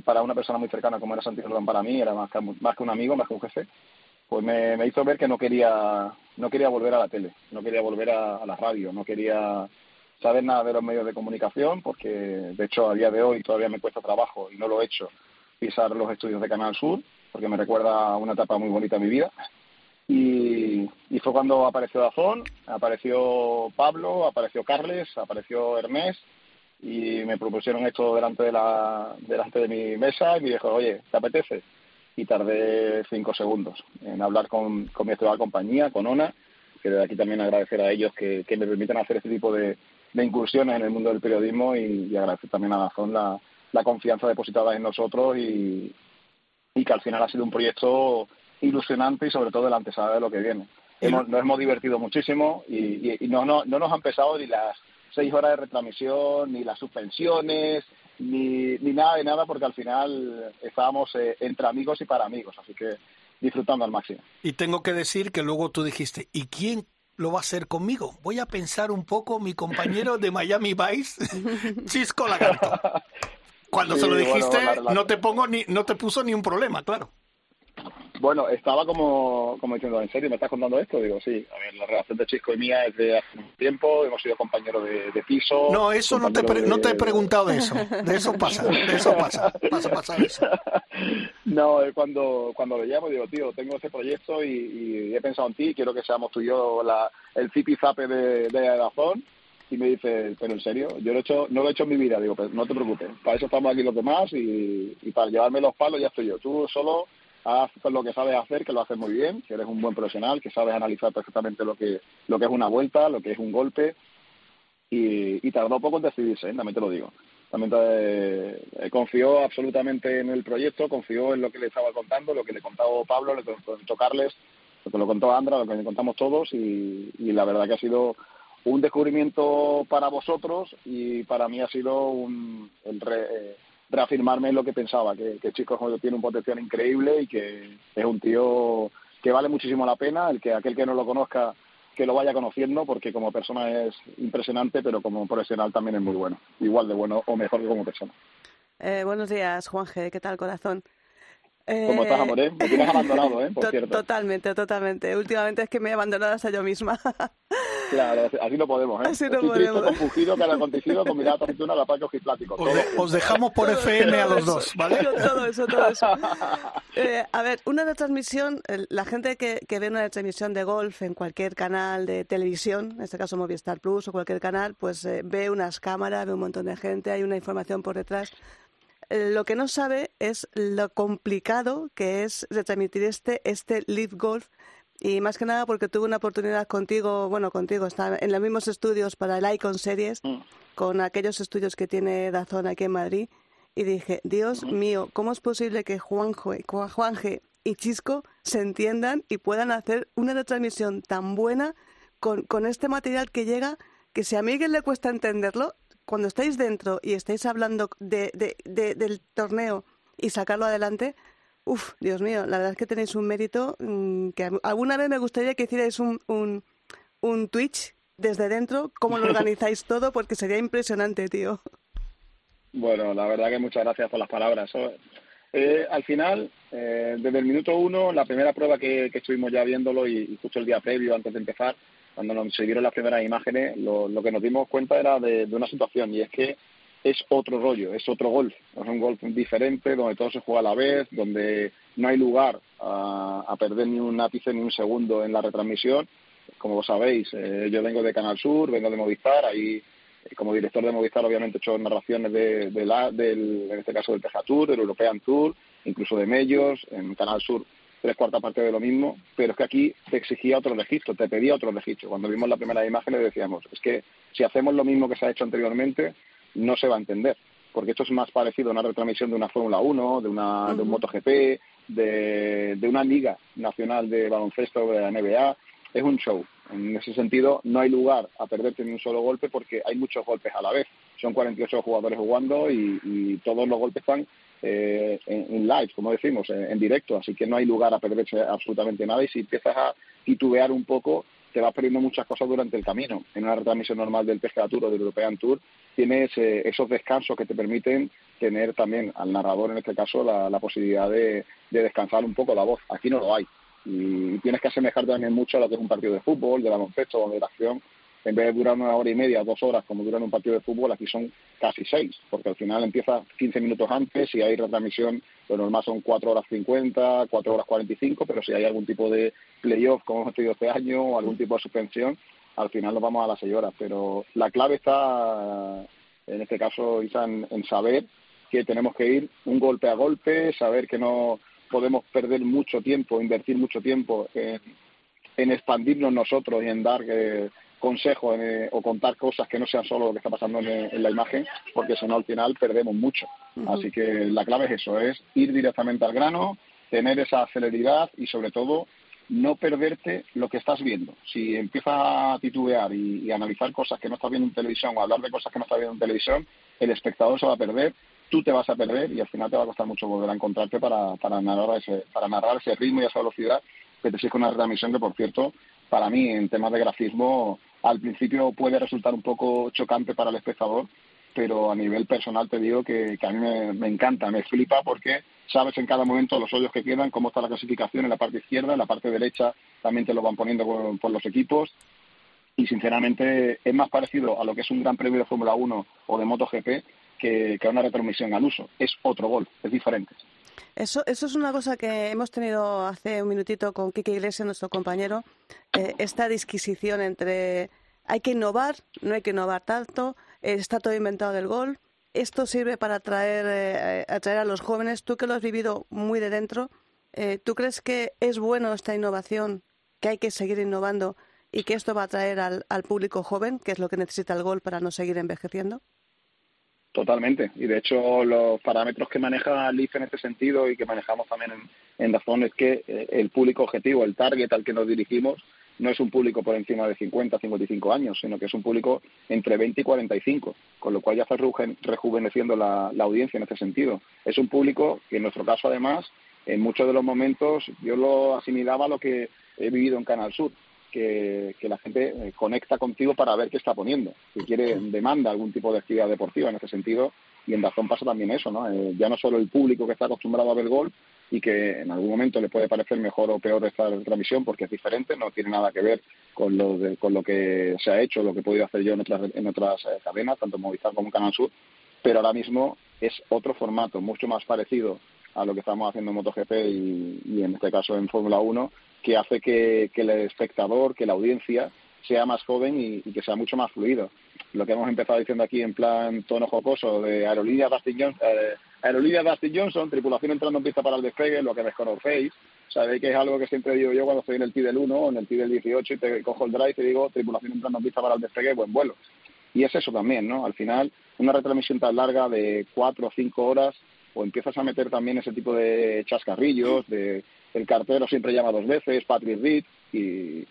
para una persona muy cercana como era Santiago Rodán para mí, era más que, más que un amigo, más que un jefe, pues me, me hizo ver que no quería no quería volver a la tele, no quería volver a, a la radio, no quería saber nada de los medios de comunicación, porque de hecho a día de hoy todavía me cuesta trabajo y no lo he hecho pisar los estudios de Canal Sur, porque me recuerda a una etapa muy bonita de mi vida. Y, fue cuando apareció Dazón, apareció Pablo, apareció Carles, apareció Ernest y me propusieron esto delante de la delante de mi mesa y me dijo, oye, ¿te apetece? Y tardé cinco segundos en hablar con, con mi actual compañía, con ONA, que desde aquí también agradecer a ellos que, que me permitan hacer este tipo de, incursiones en el mundo del periodismo y, y agradecer también a Dazón la, la confianza depositada en nosotros y, y que al final ha sido un proyecto ilusionante y sobre todo la antesala de lo que viene. Hemos, nos hemos divertido muchísimo y, y- y no, no, no nos han pesado ni las seis horas de retransmisión, ni las suspensiones, ni, ni nada de nada, porque al final estábamos eh, entre amigos y para amigos, así que disfrutando al máximo. Y tengo que decir que luego tú dijiste, ¿y quién lo va a hacer conmigo? Voy a pensar un poco mi compañero de Miami Vice, Chisco Lagarto. Cuando Sí, se lo bueno, dijiste, la- la- no te pongo ni, no te puso ni un problema, claro. Bueno, estaba como, como diciendo, ¿en serio me estás contando esto? Digo, sí, a ver, la relación de Chisco y mía es de hace un tiempo, hemos sido compañeros de, de piso. No, eso no te, pre- no te he preguntado de eso. De eso pasa, de eso pasa. Pasa, pasa eso. No, es cuando, cuando lo llamo digo, tío, tengo este proyecto y, y he pensado en ti, quiero que seamos tú y yo la, el zipi zape de, de Dazón. Y me dice, pero en serio, yo lo he hecho, no lo he hecho en mi vida. Digo, pues no te preocupes, para eso estamos aquí los demás y, y para llevarme los palos ya estoy yo. Tú solo haz lo que sabes hacer, que lo haces muy bien, que eres un buen profesional, que sabes analizar perfectamente lo que, lo que es una vuelta, lo que es un golpe. Y, y tardó poco en decidirse, ¿eh? también te lo digo también eh, confió absolutamente en el proyecto, confió en lo que le estaba contando, lo que le contaba Pablo, lo que le contó Carles, lo que lo contó Andra, lo que le contamos todos y, y la verdad que ha sido un descubrimiento para vosotros y para mí ha sido un, el re- eh, reafirmarme en lo que pensaba, que, que chico tiene un potencial increíble y que es un tío que vale muchísimo la pena, el que aquel que no lo conozca que lo vaya conociendo porque como persona es impresionante, pero como profesional también es muy bueno, igual de bueno o mejor que como persona. Eh, buenos días, Juanje, ¿qué tal, corazón? ¿Cómo estás, amor? Eh? Me tienes abandonado, ¿eh? Por to- cierto. Totalmente, totalmente. Últimamente es que me he abandonado hasta yo misma. Claro, así no podemos, ¿eh? Así no Estoy triste, podemos. confundido, cara acontecido, con mirada aceituna, la ojiplático. Os, de- os dejamos por FM a los dos, ¿vale? todo eso, todo eso. Eh, a ver, una retransmisión, la gente que, que ve una retransmisión de golf en cualquier canal de televisión, en este caso Movistar Plus o cualquier canal, pues eh, ve unas cámaras, ve un montón de gente, hay una información por detrás. Eh, Lo que no sabe es lo complicado que es retransmitir este, este Live Golf y más que nada porque tuve una oportunidad contigo, bueno, contigo, está en los mismos estudios para el Icon Series, con aquellos estudios que tiene Dazón aquí en Madrid, y dije, Dios mío, ¿cómo es posible que Juanje y Chisco se entiendan y puedan hacer una retransmisión tan buena con, con este material que llega, que si a Miguel le cuesta entenderlo, cuando estáis dentro y estáis hablando de, de- de- del torneo y sacarlo adelante, Uf, Dios mío, la verdad es que tenéis un mérito mm, que alguna vez me gustaría que hicierais un, un, un Twitch desde dentro, cómo lo organizáis todo, porque sería impresionante, tío. Bueno, la verdad que muchas gracias por las palabras. Eh, al final, eh, desde el minuto uno, la primera prueba que, que estuvimos ya viéndolo y, y justo el día previo, antes de empezar, cuando nos se vieron las primeras imágenes, lo, lo que nos dimos cuenta era de, de una situación y es que es otro rollo, es otro golf, es un golf diferente donde todo se juega a la vez, donde no hay lugar a, a perder ni un ápice ni un segundo en la retransmisión. Como sabéis, eh, yo vengo de Canal Sur, vengo de Movistar, ahí eh, como director de Movistar obviamente he hecho narraciones de, de la, del, en este caso del PGA Tour, del European Tour, incluso de Medios, en Canal Sur tres cuartas partes de lo mismo, pero es que aquí te exigía otro registro, te pedía otro registro. Cuando vimos la primera imagen le decíamos, es que si hacemos lo mismo que se ha hecho anteriormente, no se va a entender, porque esto es más parecido a una retransmisión de una Fórmula 1, de, una, de un MotoGP, de, de una liga nacional de baloncesto de la NBA, es un show. En ese sentido, no hay lugar a perderte ni un solo golpe porque hay muchos golpes a la vez. Son 48 jugadores jugando y, y todos los golpes están eh, en, en live, como decimos, en, en directo. Así que no hay lugar a perderse absolutamente nada. Y si empiezas a titubear un poco, te vas perdiendo muchas cosas durante el camino. En una retransmisión normal del PGA Tour o del European Tour tienes eh, esos descansos que te permiten tener también al narrador, en este caso, la, posibilidad de, de descansar un poco la voz. Aquí no lo hay y tienes que asemejar también mucho a lo que es un partido de fútbol, de baloncesto o de la acción. En vez de durar una hora y media, dos horas, como dura en un partido de fútbol, aquí son casi seis, porque al final empieza 15 minutos antes y hay retransmisión, lo normal son cuatro horas 50, cuatro horas 45, pero si hay algún tipo de playoff, como hemos tenido este año, o algún tipo de suspensión, al final nos vamos a las seis horas. Pero la clave está, en este caso, Isa, en, saber que tenemos que ir un golpe a golpe, saber que no podemos perder mucho tiempo, invertir mucho tiempo en, en expandirnos nosotros y en dar eh, consejos eh, o contar cosas que no sean solo lo que está pasando en, en la imagen, porque si no al final perdemos mucho. Así que la clave es eso, es ir directamente al grano, tener esa celeridad y sobre todo no perderte lo que estás viendo. Si empiezas a titubear y, y a analizar cosas que no estás viendo en televisión o a hablar de cosas que no estás viendo en televisión, el espectador se va a perder tú te vas a perder y al final te va a costar mucho volver a encontrarte para, para, narrar, ese, para narrar ese ritmo y esa velocidad que te exige una retransmisión que, por cierto, para mí, en temas de grafismo, al principio puede resultar un poco chocante para el espectador, pero a nivel personal te digo que, a mí me, me, encanta, me flipa porque sabes en cada momento los hoyos que quedan, cómo está la clasificación en la parte izquierda, en la parte derecha también te lo van poniendo por, por los equipos y sinceramente es más parecido a lo que es un gran premio de Fórmula 1 o de MotoGP que, que, una retransmisión al uso. Es otro gol, es diferente. Eso, eso es una cosa que hemos tenido hace un minutito con Kike Iglesias, nuestro compañero, eh, esta disquisición entre hay que innovar, no hay que innovar tanto, eh, está todo inventado del gol, esto sirve para atraer, eh, atraer a los jóvenes, tú que lo has vivido muy de dentro, eh, ¿tú crees que es bueno esta innovación, que hay que seguir innovando y que esto va a atraer al, al público joven, que es lo que necesita el gol para no seguir envejeciendo? Totalmente. Y de hecho, los parámetros que maneja Leaf en este sentido y que manejamos también en, en Dazón es que eh, el público objetivo, el target al que nos dirigimos, no es un público por encima de 50, 55 años, sino que es un público entre 20 y 45, con lo cual ya está rejuven- rejuveneciendo la, la audiencia en este sentido. Es un público que en nuestro caso además, en muchos de los momentos yo lo asimilaba a lo que he vivido en Canal Sur, que, que la gente eh, conecta contigo para ver qué está poniendo, que quiere, demanda algún tipo de actividad deportiva en ese sentido, y en Dazón pasa también eso, ¿no? Eh, ya no solo el público que está acostumbrado a ver gol y que en algún momento le puede parecer mejor o peor esta transmisión porque es diferente, no tiene nada que ver con lo, de- con lo que se ha hecho, lo que he podido hacer yo en otras, en otras eh, cadenas, tanto en Movistar como en Canal Sur, pero ahora mismo es otro formato, mucho más parecido a lo que estamos haciendo en MotoGP y, y en este caso en Fórmula 1, que hace que, el espectador, que la audiencia sea más joven y, y que sea mucho más fluido. Lo que hemos empezado diciendo aquí en plan tono jocoso de aerolínea Dustin Johnson, eh, aerolínea Dustin Johnson, tripulación entrando en pista para el despegue, lo que desconocéis, sabéis que es algo que siempre digo yo cuando estoy en el TI del 1 o en el TI del 18 y te cojo el drive y te digo tripulación entrando en pista para el despegue, buen vuelo. Y es eso también, ¿no? Al final, una retransmisión tan larga de cuatro o cinco horas, o empiezas a meter también ese tipo de chascarrillos, de el cartero siempre llama dos veces, Patrick Reed, y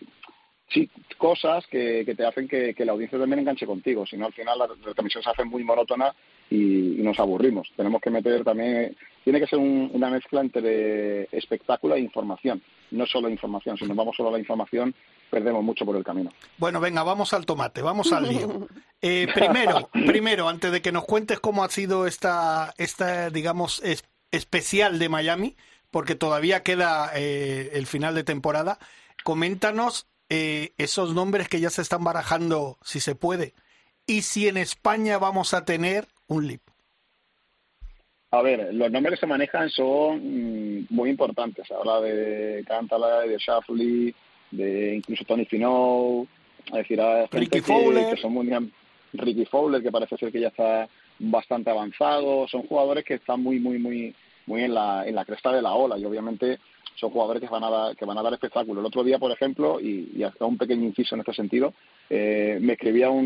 cosas que, que te hacen que, que la audiencia también enganche contigo, si no al final la retransmisión se hace muy monótona y, y nos aburrimos. Tenemos que meter también, tiene que ser un- una mezcla entre espectáculo e información, no solo información, si nos vamos solo a la información perdemos mucho por el camino. Bueno, venga, vamos al tomate, vamos al lío. Eh, primero, primero, antes de que nos cuentes cómo ha sido esta, esta digamos, es- especial de Miami, porque todavía queda eh, el final de temporada, coméntanos eh, esos nombres que ya se están barajando, si se puede, y si en España vamos a tener un LIP. A ver, los nombres que se manejan son mm, muy importantes. Habla de Cantala, de Shafley, de incluso Tony es decir, gente Ricky que, Fowler. que son muy Ricky Fowler, que parece ser que ya está bastante avanzado. Son jugadores que están muy, muy, muy, muy en la, en la cresta de la ola y obviamente son jugadores que van a dar, que van a dar espectáculo. El otro día, por ejemplo, y, y hasta un pequeño inciso en este sentido, eh, me escribía un,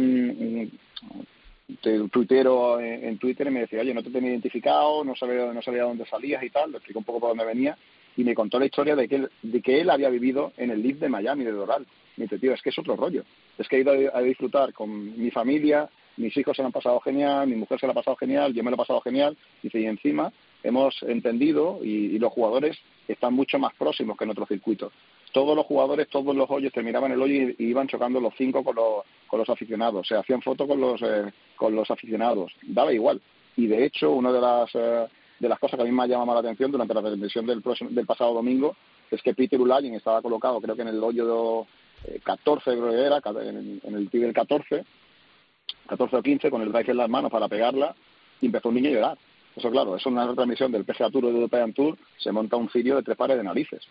un te- tuitero en, Twitter y me decía, oye, no te tenía identificado, no sabía, no sabía dónde salías y tal, le explico un poco por dónde venía y me contó la historia de que él, de que él había vivido en el lift de Miami, de Doral. Me dice, tío, es que es otro rollo. Es que he ido a, a disfrutar con mi familia, mis hijos se lo han pasado genial, mi mujer se lo ha pasado genial, yo me lo he pasado genial. Dice, y encima hemos entendido y, los jugadores están mucho más próximos que en otros circuitos. Todos los jugadores, todos los hoyos terminaban el hoyo y, iban chocando los cinco con los, con los aficionados. Se hacían fotos con los, eh, con los aficionados. Daba igual. Y de hecho, una de las, eh, de las cosas que a mí me ha llamado la atención durante la transmisión del, del pasado domingo es que Peter Ulayin estaba colocado, creo que en el hoyo eh, 14, creo que era, en, en el del 14, 14 o 15, con el drive en las manos para pegarla, y empezó un niño a llorar. Eso, claro, es una retransmisión del PGA Tour o del European Tour, se monta un cirio de tres pares de narices.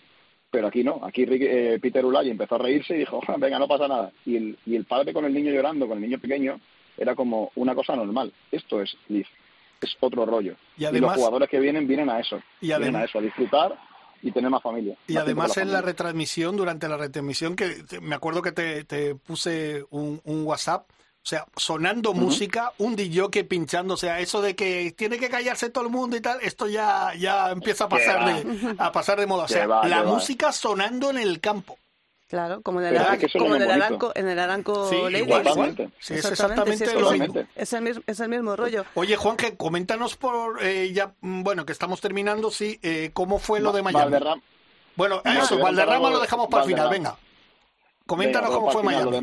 Pero aquí no, aquí eh, Peter Ulay empezó a reírse y dijo, venga, no pasa nada. Y el, y el padre con el niño llorando, con el niño pequeño, era como una cosa normal. Esto es Leaf, es otro rollo. Y los además- jugadores que vienen, vienen a eso. Y vienen adem- a eso, a disfrutar y tener más familia. Y más además con en la retransmisión, durante la retransmisión, que te- me acuerdo que te, te puse un, un WhatsApp, o sea, sonando música, un DJ pinchando, o sea, eso de que tiene que callarse todo el mundo y tal, esto ya, ya empieza a pasar de, a pasar de moda. O sea, va, la música sonando en el campo. Claro, como en el, Pero es Aran- que eso es como en el. Aranco, en el Aranco Sí, Ladies. igual, Totalmente. Sí, es Exactamente, sí, es lo mismo. Es el mismo, es el mismo rollo. Oye, Juan, que coméntanos por, eh, ya, mm, bueno, que estamos terminando, sí, eh, cómo fue lo de Miami. Valderram- Bueno, No, eso, Valderrama lo dejamos para el final, venga. Coméntanos Venga, cómo fue Miami.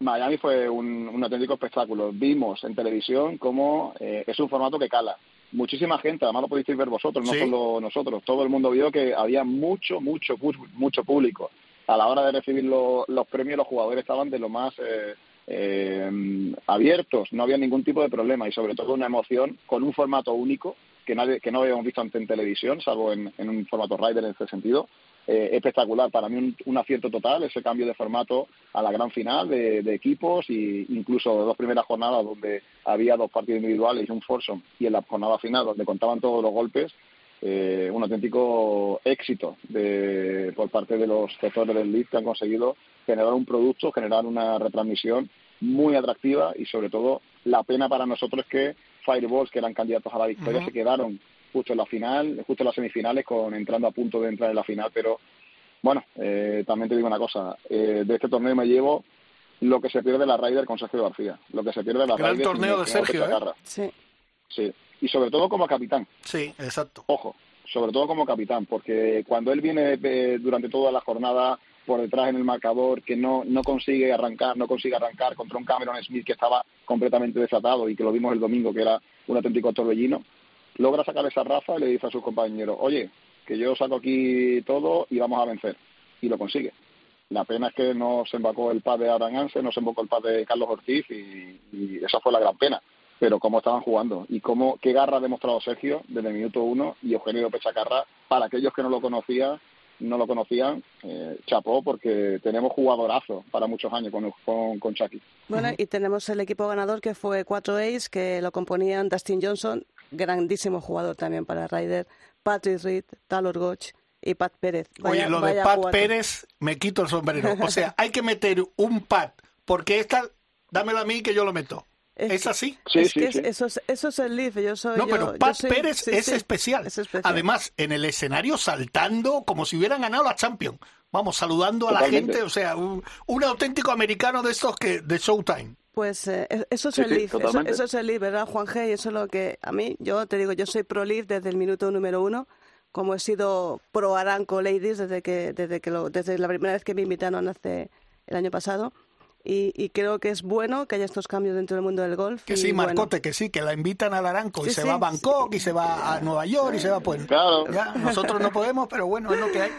Miami fue un, un auténtico espectáculo. Vimos en televisión cómo eh, es un formato que cala. Muchísima gente, además lo podisteis ver vosotros, no Sí. solo nosotros. Todo el mundo vio que había mucho, mucho, mucho, mucho público. A la hora de recibir lo- los premios, los jugadores estaban de lo más eh, eh, abiertos, no había ningún tipo de problema y sobre todo una emoción con un formato único que, nadie, que no habíamos visto antes en televisión, salvo en, en un formato rider en este sentido. Eh, espectacular, para mí un, un acierto total ese cambio de formato a la gran final de, de equipos y incluso dos primeras jornadas donde había dos partidos individuales y un foursome y en la jornada final donde contaban todos los golpes eh, un auténtico éxito de, por parte de los gestores del league que han conseguido generar un producto, generar una retransmisión muy atractiva y sobre todo la pena para nosotros es que Fireballs, que eran candidatos a la victoria, se quedaron justo en la final, justo en las semifinales, con entrando a punto de entrar en la final, pero bueno, eh, también te digo una cosa. eh, de este torneo me llevo lo que se pierde la Ryder con Sergio García. Lo que se pierde la Gran torneo de Sergio, ¿eh? Sí. Sí. Y sobre todo como capitán. Sí, exacto. Ojo, sobre todo como capitán, porque cuando él viene eh, durante toda la jornada por detrás en el marcador, que no, no consigue arrancar, no consigue arrancar contra un Cameron Smith que estaba completamente desatado y que lo vimos el domingo, que era un auténtico torbellino, logra sacar esa raza y le dice a sus compañeros, oye, que yo saco aquí todo y vamos a vencer. Y lo consigue. La pena es que no se embacó el pad de Aran Anse, no se embocó el pad de Carlos Ortiz y, y esa fue la gran pena. Pero cómo estaban jugando y cómo qué garra ha demostrado Sergio desde el minuto uno y Eugenio Pechacarra, para aquellos que no lo conocían, no lo conocían, eh, chapó porque tenemos jugadorazo para muchos años con, con, con Chucky. Bueno, y tenemos el equipo ganador que fue 4 Ace, que lo componían Dustin Johnson, grandísimo jugador también para Ryder, Patrick Reed, Talor Goch y Pat Pérez. Oye, lo de Pat cuatro. Pérez, me quito el sombrero. O sea, hay que meter un Pat, porque esta, dámelo a mí que yo lo meto. Es ¿Es que- así? Sí, es sí, que es- sí. Eso, es, eso es el Leaf. Yo soy, No, yo- pero yo Pat soy- Pérez sí, es, sí, especial. es especial. Además, en el escenario saltando como si hubieran ganado la Champions. Vamos, saludando a la gente. O sea, un, un auténtico americano de estos que de Showtime. Pues eh, es- eso es Sí, el sí, eso, es el Leaf, ¿verdad, Juan G? Y eso es lo que a mí, yo te digo, yo soy pro Leaf desde el minuto número uno, como he sido pro Aranco Ladies desde que, desde que lo, desde la primera vez que me invitaron hace el año pasado. Y, y creo que es bueno que haya estos cambios dentro del mundo del golf. Que y sí, bueno, Marcote, que sí, que la invitan al Aranco y Sí, se sí, va a Bangkok y se va a Nueva York y se va pues. Claro. Ya, nosotros no podemos, pero bueno, es lo que hay.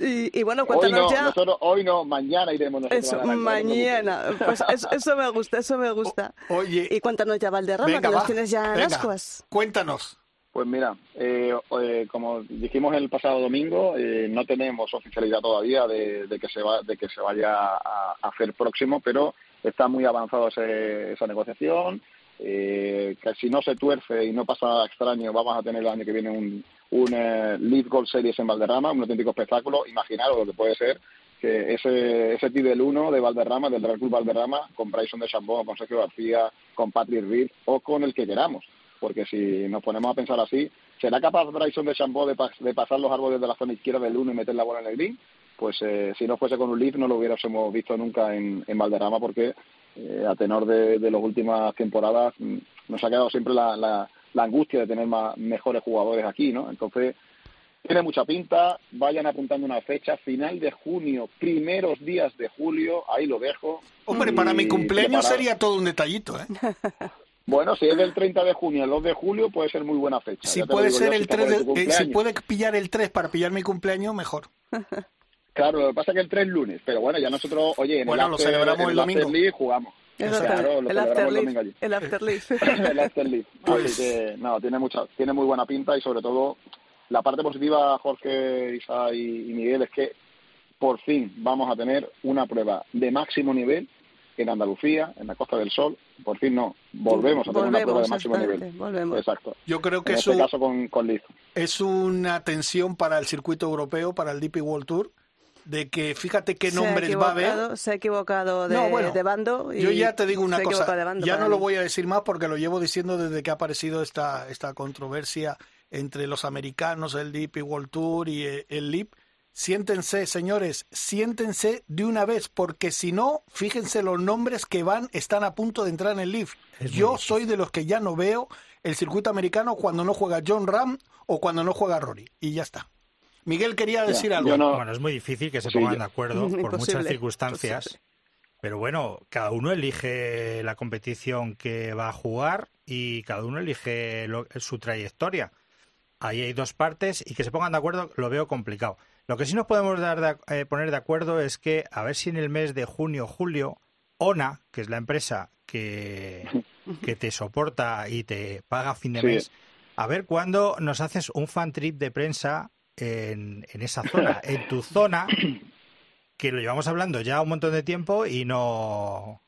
Y, y bueno, hoy cuéntanos no, ya. nosotros, hoy no, mañana iremos nosotros Eso, a no mañana. Pues eso, eso me gusta, eso me gusta. O- oye, y cuéntanos ya Valderrama, Venga, que los tienes ya en Venga, ascuas. Cuéntanos. Pues mira, eh, eh, como dijimos el pasado domingo, eh, no tenemos oficialidad todavía de, que se va, de que se vaya a, a hacer próximo, pero está muy avanzado ese- esa negociación. Eh, que si no se tuerce y no pasa nada extraño, vamos a tener el año que viene un, un eh, Lead Gold Series en Valderrama, un auténtico espectáculo. Imaginaros lo que puede ser que ese, ese del 1 de Valderrama, del Real Club Valderrama, con Bryson de Chambon, con Sergio García, con Patrick Reed o con el que queramos. Porque si nos ponemos a pensar así, ¿será capaz Bryson de Chambon de, pas- de pasar los árboles de la zona izquierda del 1 y meter la bola en el green? Pues eh, si no fuese con un lead no lo hubiéramos visto nunca en, en Valderrama porque eh, a tenor de, de las últimas temporadas mm, nos ha quedado siempre la, la, la angustia de tener más, mejores jugadores aquí, ¿no? Entonces, tiene mucha pinta, vayan apuntando una fecha, final de junio, primeros días de julio, ahí lo dejo. Hombre, Y para mi cumpleaños sería todo un detallito, ¿eh? Bueno, si es del 30 de junio al 2 de julio, puede ser muy buena fecha. Si puede ser yo, el si está 3 por de- eh, si puede pillar el 3 para pillar mi cumpleaños, mejor. Claro, lo que pasa es que el 3 es lunes, pero bueno, ya nosotros, oye, en Bueno, el lo after, celebramos en el After domingo. League jugamos. El, Claro, lo el celebramos el allí. El el After League. Pues- Así que, no, tiene mucha, tiene muy buena pinta y sobre todo la parte positiva, Jorge, Isa y, y Miguel, es que por fin vamos a tener una prueba de máximo nivel en Andalucía, en la Costa del Sol. Por fin no, volvemos a tener una prueba de máximo nivel. volvemos. Exacto. Yo creo que En eso este caso con, con Liz. es una tensión para el circuito europeo, para el DP World Tour, de que fíjate qué nombres va a haber. Se ha equivocado de, No, bueno, de bando. Y Yo ya te digo una cosa, equivocado de bando ya no lo voy a decir más porque lo llevo diciendo desde que ha aparecido esta, esta controversia entre los americanos, el DP World Tour y eh, el LIP. Siéntense, señores, siéntense de una vez, porque si no, fíjense los nombres que van, están a punto de entrar en el. Es muy Yo soy de los que ya no veo el circuito americano cuando no juega John Ram o cuando no juega Rory. Y ya está. Miguel quería decir Ya, algo. no- Bueno, es muy difícil que se pongan de acuerdo por muchas circunstancias. imposible. Pero bueno, cada uno elige la competición que va a jugar y cada uno elige lo- su trayectoria. Ahí hay dos partes y que se pongan de acuerdo lo veo complicado. Lo que sí nos podemos dar de- eh, poner de acuerdo es que a ver si en el mes de junio o julio, ONA, que es la empresa que, que te soporta y te paga a fin de Sí. mes, a ver cuándo nos haces un fan trip de prensa en, en esa zona, en tu zona, que lo llevamos hablando ya un montón de tiempo y no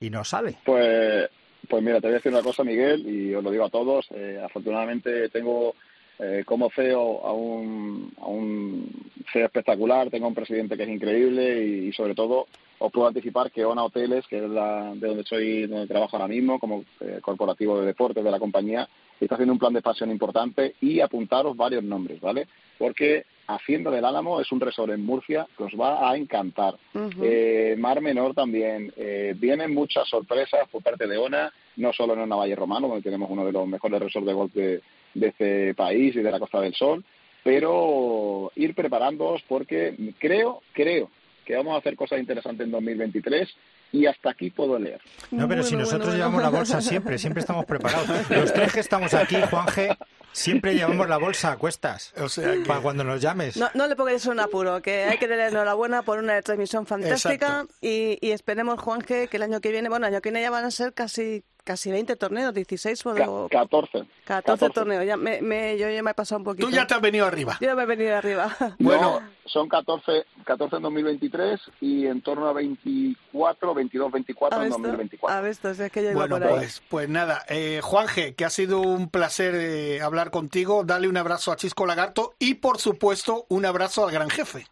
y no sale. Pues, pues mira, te voy a decir una cosa, Miguel, y os lo digo a todos. eh, afortunadamente tengo eh, como CEO a un, a un CEO espectacular, tengo un presidente que es increíble y, y sobre todo os puedo anticipar que ONA Hoteles, que es la, de donde soy, donde trabajo ahora mismo, como eh, corporativo de deportes de la compañía, está haciendo un plan de expansión importante y apuntaros varios nombres, ¿vale? Porque Hacienda del Álamo es un resort en Murcia que os va a encantar. Eh, Mar Menor también. Eh, vienen muchas sorpresas por parte de ONA, no solo en ONA Valle Romano, donde tenemos uno de los mejores resorts de golf de, de este país y de la Costa del Sol, pero ir preparándoos porque creo, creo que vamos a hacer cosas interesantes en 2023 y hasta aquí puedo leer. No, pero si nosotros bueno, llevamos bueno. la bolsa siempre, siempre estamos preparados. Los tres que estamos aquí, Juanje, siempre llevamos la bolsa a cuestas. O sea que- Para cuando nos llames. No, no le pongáis un apuro, que hay que darle enhorabuena por una transmisión fantástica y, y esperemos, Juanje, que el año que viene, bueno, el año que viene ya van a ser casi casi 20 torneos, 16 o Ca- 14. 14 torneos. Ya me, me- yo ya me he pasado un poquito. Tú ya te has venido arriba. Yo me he venido arriba. Bueno, son 14, 14 en 2023 y en torno a 24, 22, 24 ¿Ha en visto? 2024. ¿Ha visto? Si es que yo iba Bueno, por ahí. pues, pues nada, eh, Juanje, que ha sido un placer eh, hablar contigo. Dale un abrazo a Chisco Lagarto y, por supuesto, un abrazo al gran jefe,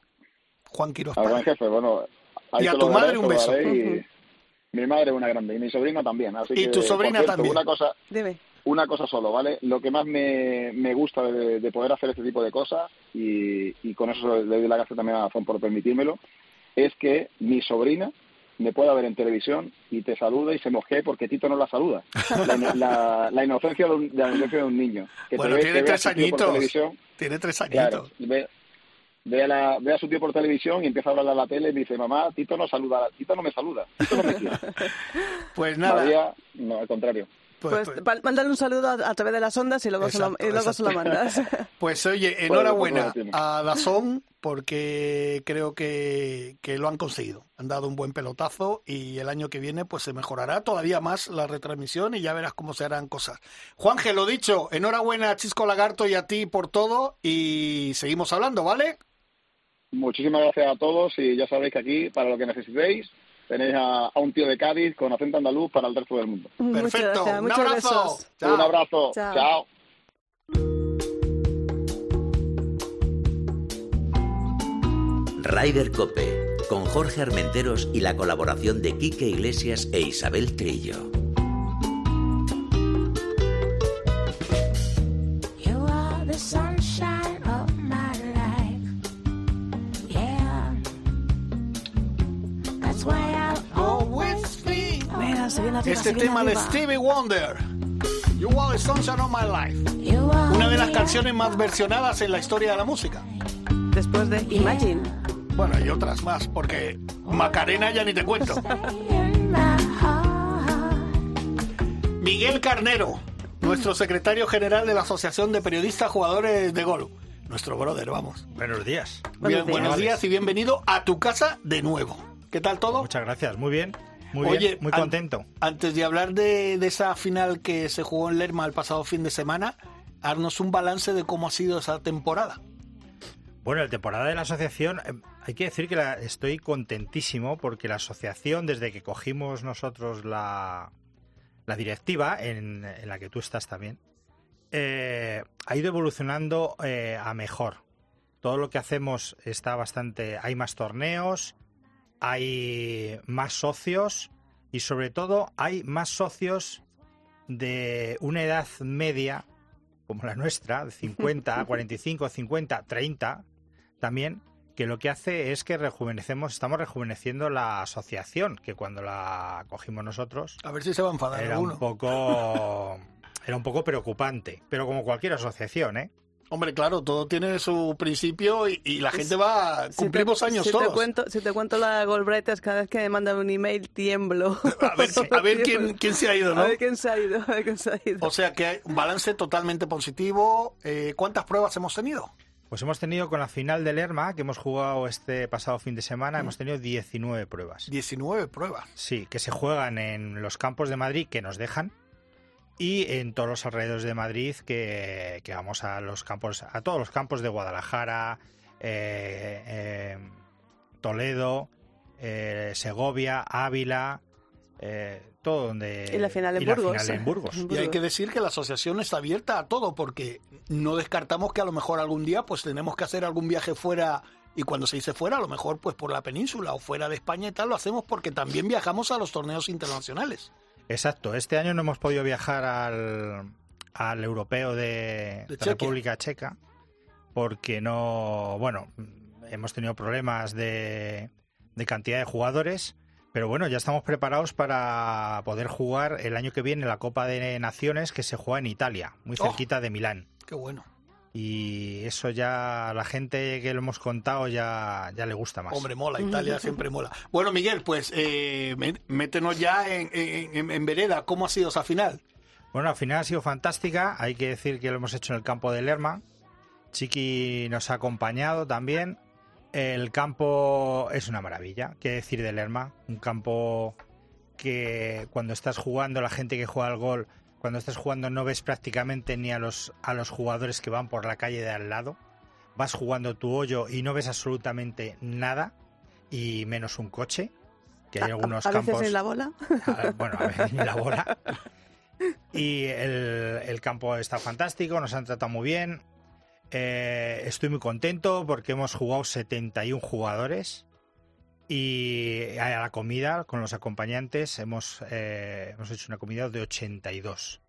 Juan Quiroz. Al gran jefe, bueno. ahí Y a tu madre daré, un beso. y. Mi madre es una grande y mi sobrina también. Así Y que, tu sobrina cierto, también. Una cosa, una cosa solo, ¿vale? Lo que más me, me gusta de, de poder hacer este tipo de cosas, y, y con eso le doy la gracia también a Azón por permitírmelo, es que mi sobrina me pueda ver en televisión y te saluda y se mosquee porque Tito no la saluda. La, ino- la- la inocencia, de un, la inocencia de un niño. Que te Bueno, ve- tiene ve tres añitos. Tiene tres añitos. Ve, a la- ve a su tío por televisión y empieza a hablar a la tele y me dice, mamá, Tito no saluda, Tito no me saluda, Tito no me quiere. Pues nada, María, no, al contrario. pues, Pues, pues- mándale un saludo a, a través de las ondas y luego, se, lo, y luego se lo mandas. pues, oye, Pues, enhorabuena a Dazón porque creo que, que lo han conseguido. Han dado un buen pelotazo y el año que viene pues se mejorará todavía más la retransmisión y ya verás cómo se harán cosas. Juanje, lo dicho, enhorabuena a Chisco Lagarto y a ti por todo y seguimos hablando, ¿vale? Muchísimas gracias a todos y ya sabéis que aquí, para lo que necesitéis, tenéis a, a un tío de Cádiz con acento andaluz para el resto del mundo. Muchas Perfecto, gracias, un abrazo. Chao. Un abrazo, Chao. chao. Ryder Cope, con Jorge Armenteros y la colaboración de Quique Iglesias e Isabel Trillo. Se viene arriba, Este se viene tema de arriba. Stevie Wonder. You are the sunshine of my life. You are Una de las the canciones más versionadas en la historia de la música. Después de Imagine. Bueno, y otras más, porque Macarena ya ni te cuento. Miguel Carnero, nuestro secretario general de la Asociación de Periodistas Jugadores de Gol. Nuestro brother, vamos. Buenos días. Bien, Buenos buenos días. días y bienvenido a tu casa de nuevo. ¿Qué tal todo? Muchas gracias. Muy bien. Muy Oye, bien. Muy an- contento. Antes de hablar de, de esa final que se jugó en Lerma el pasado fin de semana, haznos un balance de cómo ha sido esa temporada. Bueno, la temporada de la asociación, eh, hay que decir que la- estoy contentísimo porque la asociación, desde que cogimos nosotros la, la directiva, en, en la que tú estás también, eh, ha ido evolucionando eh, a mejor. Todo lo que hacemos está bastante... Hay más torneos, hay más socios y sobre todo hay más socios de una edad media como la nuestra, de 50, 45, 50, 30, también, que lo que hace es que rejuvenecemos, estamos rejuveneciendo la asociación, que cuando la cogimos nosotros A ver si se va a enfadar era alguno. un poco era un poco preocupante, pero como cualquier asociación, ¿eh? Hombre, claro, todo tiene su principio y, y la gente va... Si Cumplimos te- años si todos. Te cuento, si te cuento la Goldbrighters, cada vez que me mandan un email tiemblo. A ver, a ver quién, quién se ha ido, ¿no? A ver quién se ha ido, a ver quién se ha ido. O sea que hay un balance totalmente positivo. Eh, ¿Cuántas pruebas hemos tenido? Pues hemos tenido con la final del ERMA, que hemos jugado este pasado fin de semana, hemos tenido 19 pruebas. 19 pruebas. Sí, que se juegan en los campos de Madrid que nos dejan y en todos los alrededores de Madrid que, que vamos a los campos, a todos los campos de Guadalajara, eh, eh, Toledo, eh, Segovia, Ávila, eh, todo donde Y la final en y la Burgos. final en Burgos. Y hay que decir que la asociación está abierta a todo porque no descartamos que a lo mejor algún día pues tenemos que hacer algún viaje fuera Y cuando se dice fuera, a lo mejor pues por la península o fuera de España y tal, lo hacemos porque también viajamos a los torneos internacionales. Exacto, este año no hemos podido viajar al, al europeo de, De. República Checa porque no, bueno, hemos tenido problemas de, de cantidad de jugadores, pero bueno, ya estamos preparados para poder jugar el año que viene la Copa de Naciones que se juega en Italia, muy Oh. cerquita de Milán. Qué bueno. Y eso ya a la gente que lo hemos contado ya, ya le gusta más. Hombre, mola, Italia siempre mola. Bueno, Miguel, pues eh, mé- métenos ya en, en- vereda. ¿Cómo ha sido esa final? Bueno, al final ha sido fantástica. Hay que decir que lo hemos hecho en el campo de Lerma. Chiqui nos ha acompañado también. El campo es una maravilla. ¿Qué decir de Lerma? Un campo que cuando estás jugando, la gente que juega al gol, cuando estás jugando no ves prácticamente ni a los, a los jugadores que van por la calle de al lado. Vas jugando tu hoyo y no ves absolutamente nada, y menos un coche, que hay A- algunos a, veces campos... en la bola. a- bueno, a ver, ni la bola. Y el, el campo está fantástico, nos han tratado muy bien. Eh, estoy muy contento porque hemos jugado 71 jugadores. Y a la comida, con los acompañantes, hemos, eh, hemos hecho una comida de 82.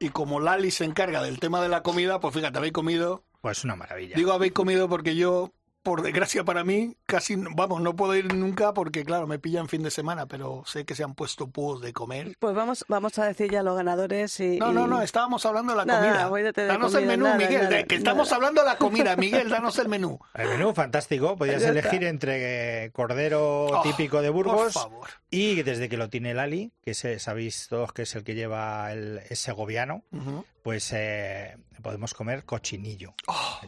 Y como Lali se encarga del tema de la comida, pues fíjate, habéis comido. Pues una maravilla. Digo habéis comido porque yo, por desgracia para mí, casi, vamos, no puedo ir nunca porque, claro, me pillan fin de semana, pero sé que se han puesto púos de comer. Pues vamos, vamos a decir ya los ganadores y... No, no, y- no, estábamos hablando de la Nada, comida. nada, olvídate de danos el menú, nada, Miguel, nada, de que estamos nada. hablando de la comida. Miguel, danos el menú. El menú fantástico, podías elegir entre cordero Oh, típico de Por Burgos favor. y desde que lo tiene Lali, que se- sabéis todos que es el que lleva el es segoviano, pues eh, podemos comer cochinillo. Oh,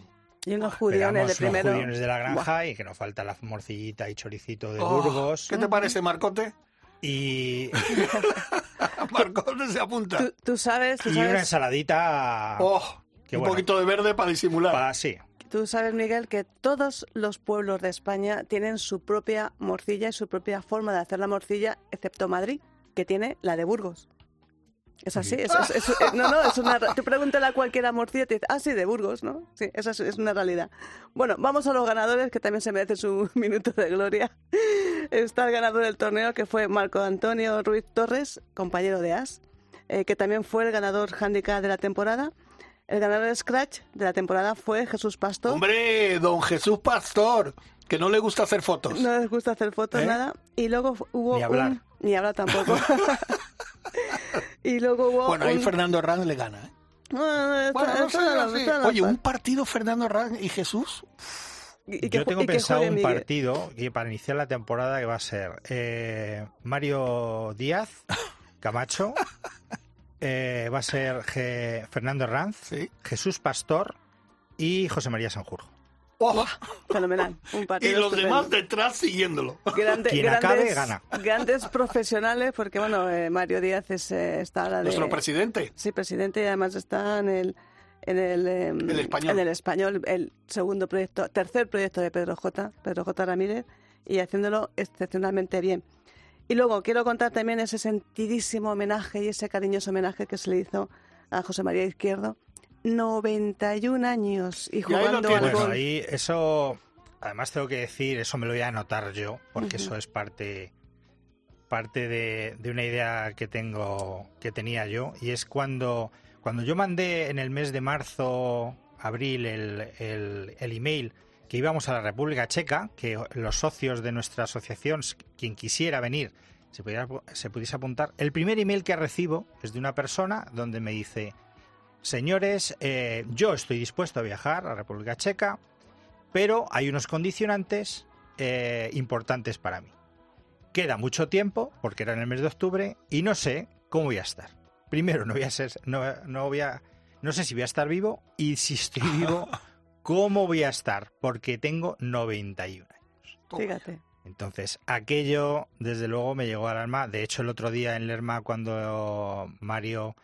Y unos Pegamos judiones de primero. judiones de la granja y que nos falta la morcillita y choricito de oh. Burgos. ¿Qué te parece, Marcote? Y, Marcote se apunta. Tú, tú sabes, tú y una ensaladita. Oh, Qué un bueno. poquito de verde para disimular. pa- sí, tú sabes, Miguel, que todos los pueblos de España tienen su propia morcilla y su propia forma de hacer la morcilla, excepto Madrid, que tiene la de Burgos. Es así, es, es- es- es- no, no, es una, tú pregúntale a cualquiera morcilla y te dice, ah, sí, de Burgos, ¿no? Sí, esa es, una realidad. Bueno, vamos a los ganadores, que también se merecen su minuto de gloria. Está el ganador del torneo, que fue Marco Antonio Ruiz Torres, compañero de AS, eh, que también fue el ganador handicap de la temporada. El ganador de Scratch de la temporada fue Jesús Pastor. Hombre, don Jesús Pastor, que no le gusta hacer fotos. No les gusta hacer fotos, ¿Eh? nada. Y luego hubo Ni hablar. un... Ni hablar tampoco. y luego hubo Bueno, ahí un... Fernando Herranz le gana. ¿eh? Bueno, no lo- Oye, un partido Fernando Herranz y Jesús. y- yo tengo pensado un partido que para iniciar la temporada que va a ser eh, Mario Díaz, Camacho, eh, va a ser Fernando Herranz, Sí. Jesús Pastor y José María Sanjurjo. Oh, Fenomenal. Un y partido los estupendo. demás detrás siguiéndolo. Grande- Quien grandes, acabe, gana. Grandes profesionales, porque bueno, eh, Mario Díaz es, eh, está ahora de... Nuestro presidente. Sí, presidente, y además está en el en el, em, El español. en el español, el segundo proyecto, tercer proyecto de Pedro J, Pedro J Ramírez, y haciéndolo excepcionalmente bien. Y luego quiero contar también ese sentidísimo homenaje y ese cariñoso homenaje que se le hizo a José María Izquierdo, 91 años y Y ahí jugando al tienes. Bueno, ahí eso, además tengo que decir, eso me lo voy a anotar yo, porque eso es parte parte de, de una idea que tengo que tenía yo y es cuando cuando yo mandé en el mes de marzo abril el, el, el email que íbamos a la República Checa que los socios de nuestra asociación quien quisiera venir se pudiera, se pudiese apuntar el primer email que recibo es de una persona donde me dice señores, eh, yo estoy dispuesto a viajar a la República Checa, pero hay unos condicionantes eh, importantes para mí. Queda mucho tiempo, porque era en el mes de octubre, y no sé cómo voy a estar. Primero, no voy a ser, no, no voy a, no sé si voy a estar vivo, y si estoy vivo, cómo voy a estar, porque tengo 91 años. Fíjate. Entonces, aquello, desde luego, me llegó al alma. De hecho, el otro día en Lerma, cuando Mario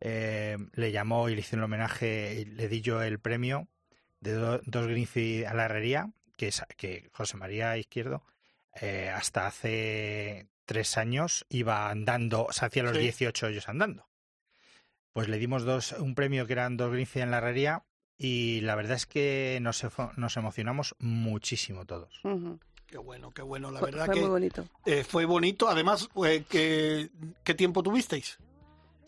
eh, le llamó y le hizo un homenaje, y le di yo el premio de do- dos Greenfield a la herrería, que, es, que José María Izquierdo, eh, hasta hace tres años iba andando, se hacía los Sí. 18 años andando. Pues le dimos dos, un premio que eran dos Greenfield en la herrería y la verdad es que nos, nos emocionamos muchísimo todos. Qué bueno, qué bueno. La Fue, verdad fue que muy bonito. eh, fue bonito. Además, eh, que, ¿qué tiempo tuvisteis?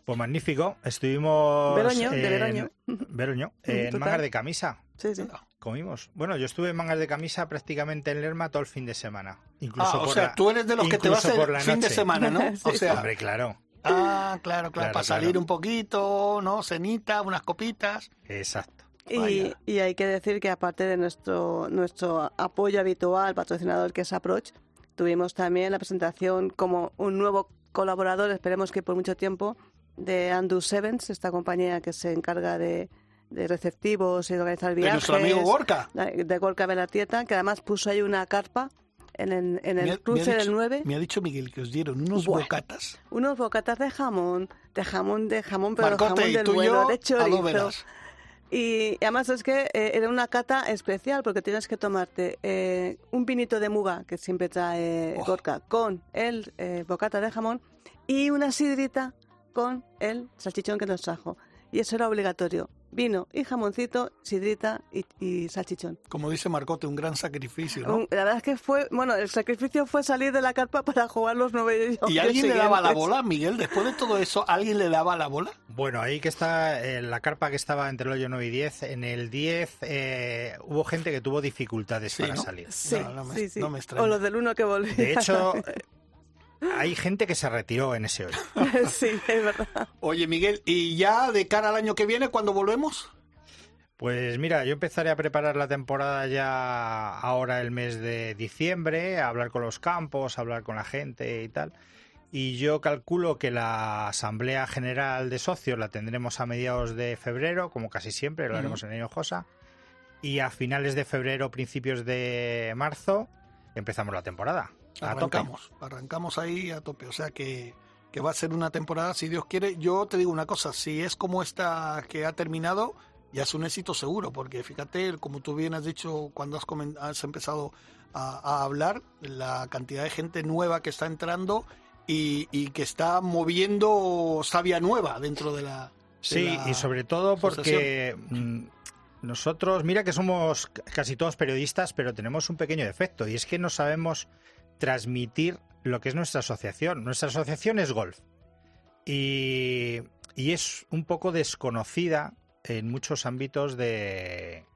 Pues magnífico, estuvimos... Veroño, de en- Veroño. Veroño, en Total. mangas de camisa. Sí, sí. Comimos. Bueno, yo estuve en mangas de camisa prácticamente en Lerma todo el fin de semana. Incluso Ah, o por sea, la- tú eres de los que te vas por el la fin de semana, ¿no? O sea, Hombre, claro. ah, claro, claro, Claro, para salir claro. un poquito, ¿no? Cenita, unas copitas. Exacto. Y, y hay que decir que aparte de nuestro, nuestro apoyo habitual, patrocinador que es Approach, tuvimos también la presentación como un nuevo colaborador, esperemos que por mucho tiempo, de Andu Sevens, esta compañía que se encarga de, de receptivos y de organizar De viajes. nuestro amigo Gorka. De Gorka Belartieta, que además puso ahí una carpa en el, en el ha cruce del dicho- 9, Me ha dicho Miguel que os dieron unos Buah. bocatas. unos bocatas de jamón, de jamón, de jamón, pero Marcote, jamón y del y bueno, de chorizo. verás. Y además es que eh, era una cata especial porque tienes que tomarte eh, un vinito de muga que siempre trae Oh. Gorka con el eh, bocata de jamón y una sidrita con el salchichón que nos trajo. Y eso era obligatorio. Vino y jamoncito, sidrita y, y salchichón. Como dice Marcote, un gran sacrificio, ¿no? Un- La verdad es que fue, bueno, el sacrificio fue salir de la carpa para jugar los nueve ¿Y alguien le daba la bola, Miguel? Después de todo eso, ¿alguien le daba la bola? Bueno, ahí que está eh, la carpa que estaba entre el hoyo 9 y 10. En el 10 eh, hubo gente que tuvo dificultades Sí, para ¿no? salir. Sí, No, no me- sí, sí. no me extraña. o los del uno que volvía. De hecho, hay gente que se retiró en ese hoyo. sí, es verdad. Oye, Miguel, ¿y ya de cara al año que viene, cuando volvemos? Pues mira, yo empezaré a preparar la temporada ya ahora el mes de diciembre, a hablar con los campos, a hablar con la gente y tal. Y yo calculo que la Asamblea General de Socios la tendremos a mediados de febrero, como casi siempre, lo haremos en Hinojosa. Y a finales de febrero, principios de marzo, empezamos la temporada. Arrancamos, arrancamos ahí a tope. O sea que, que va a ser una temporada, si Dios quiere. Yo te digo una cosa, si es como esta que ha terminado, ya es un éxito seguro, porque fíjate, como tú bien has dicho cuando has, has empezado a, a hablar, la cantidad de gente nueva que está entrando y, y que está moviendo savia nueva dentro de la... de Sí, la y sobre todo porque asociación. mm, nosotros, mira que somos casi todos periodistas, pero tenemos un pequeño defecto y es que no sabemos transmitir lo que es nuestra asociación. Nuestra asociación es golf y, y es un poco desconocida en muchos ámbitos de,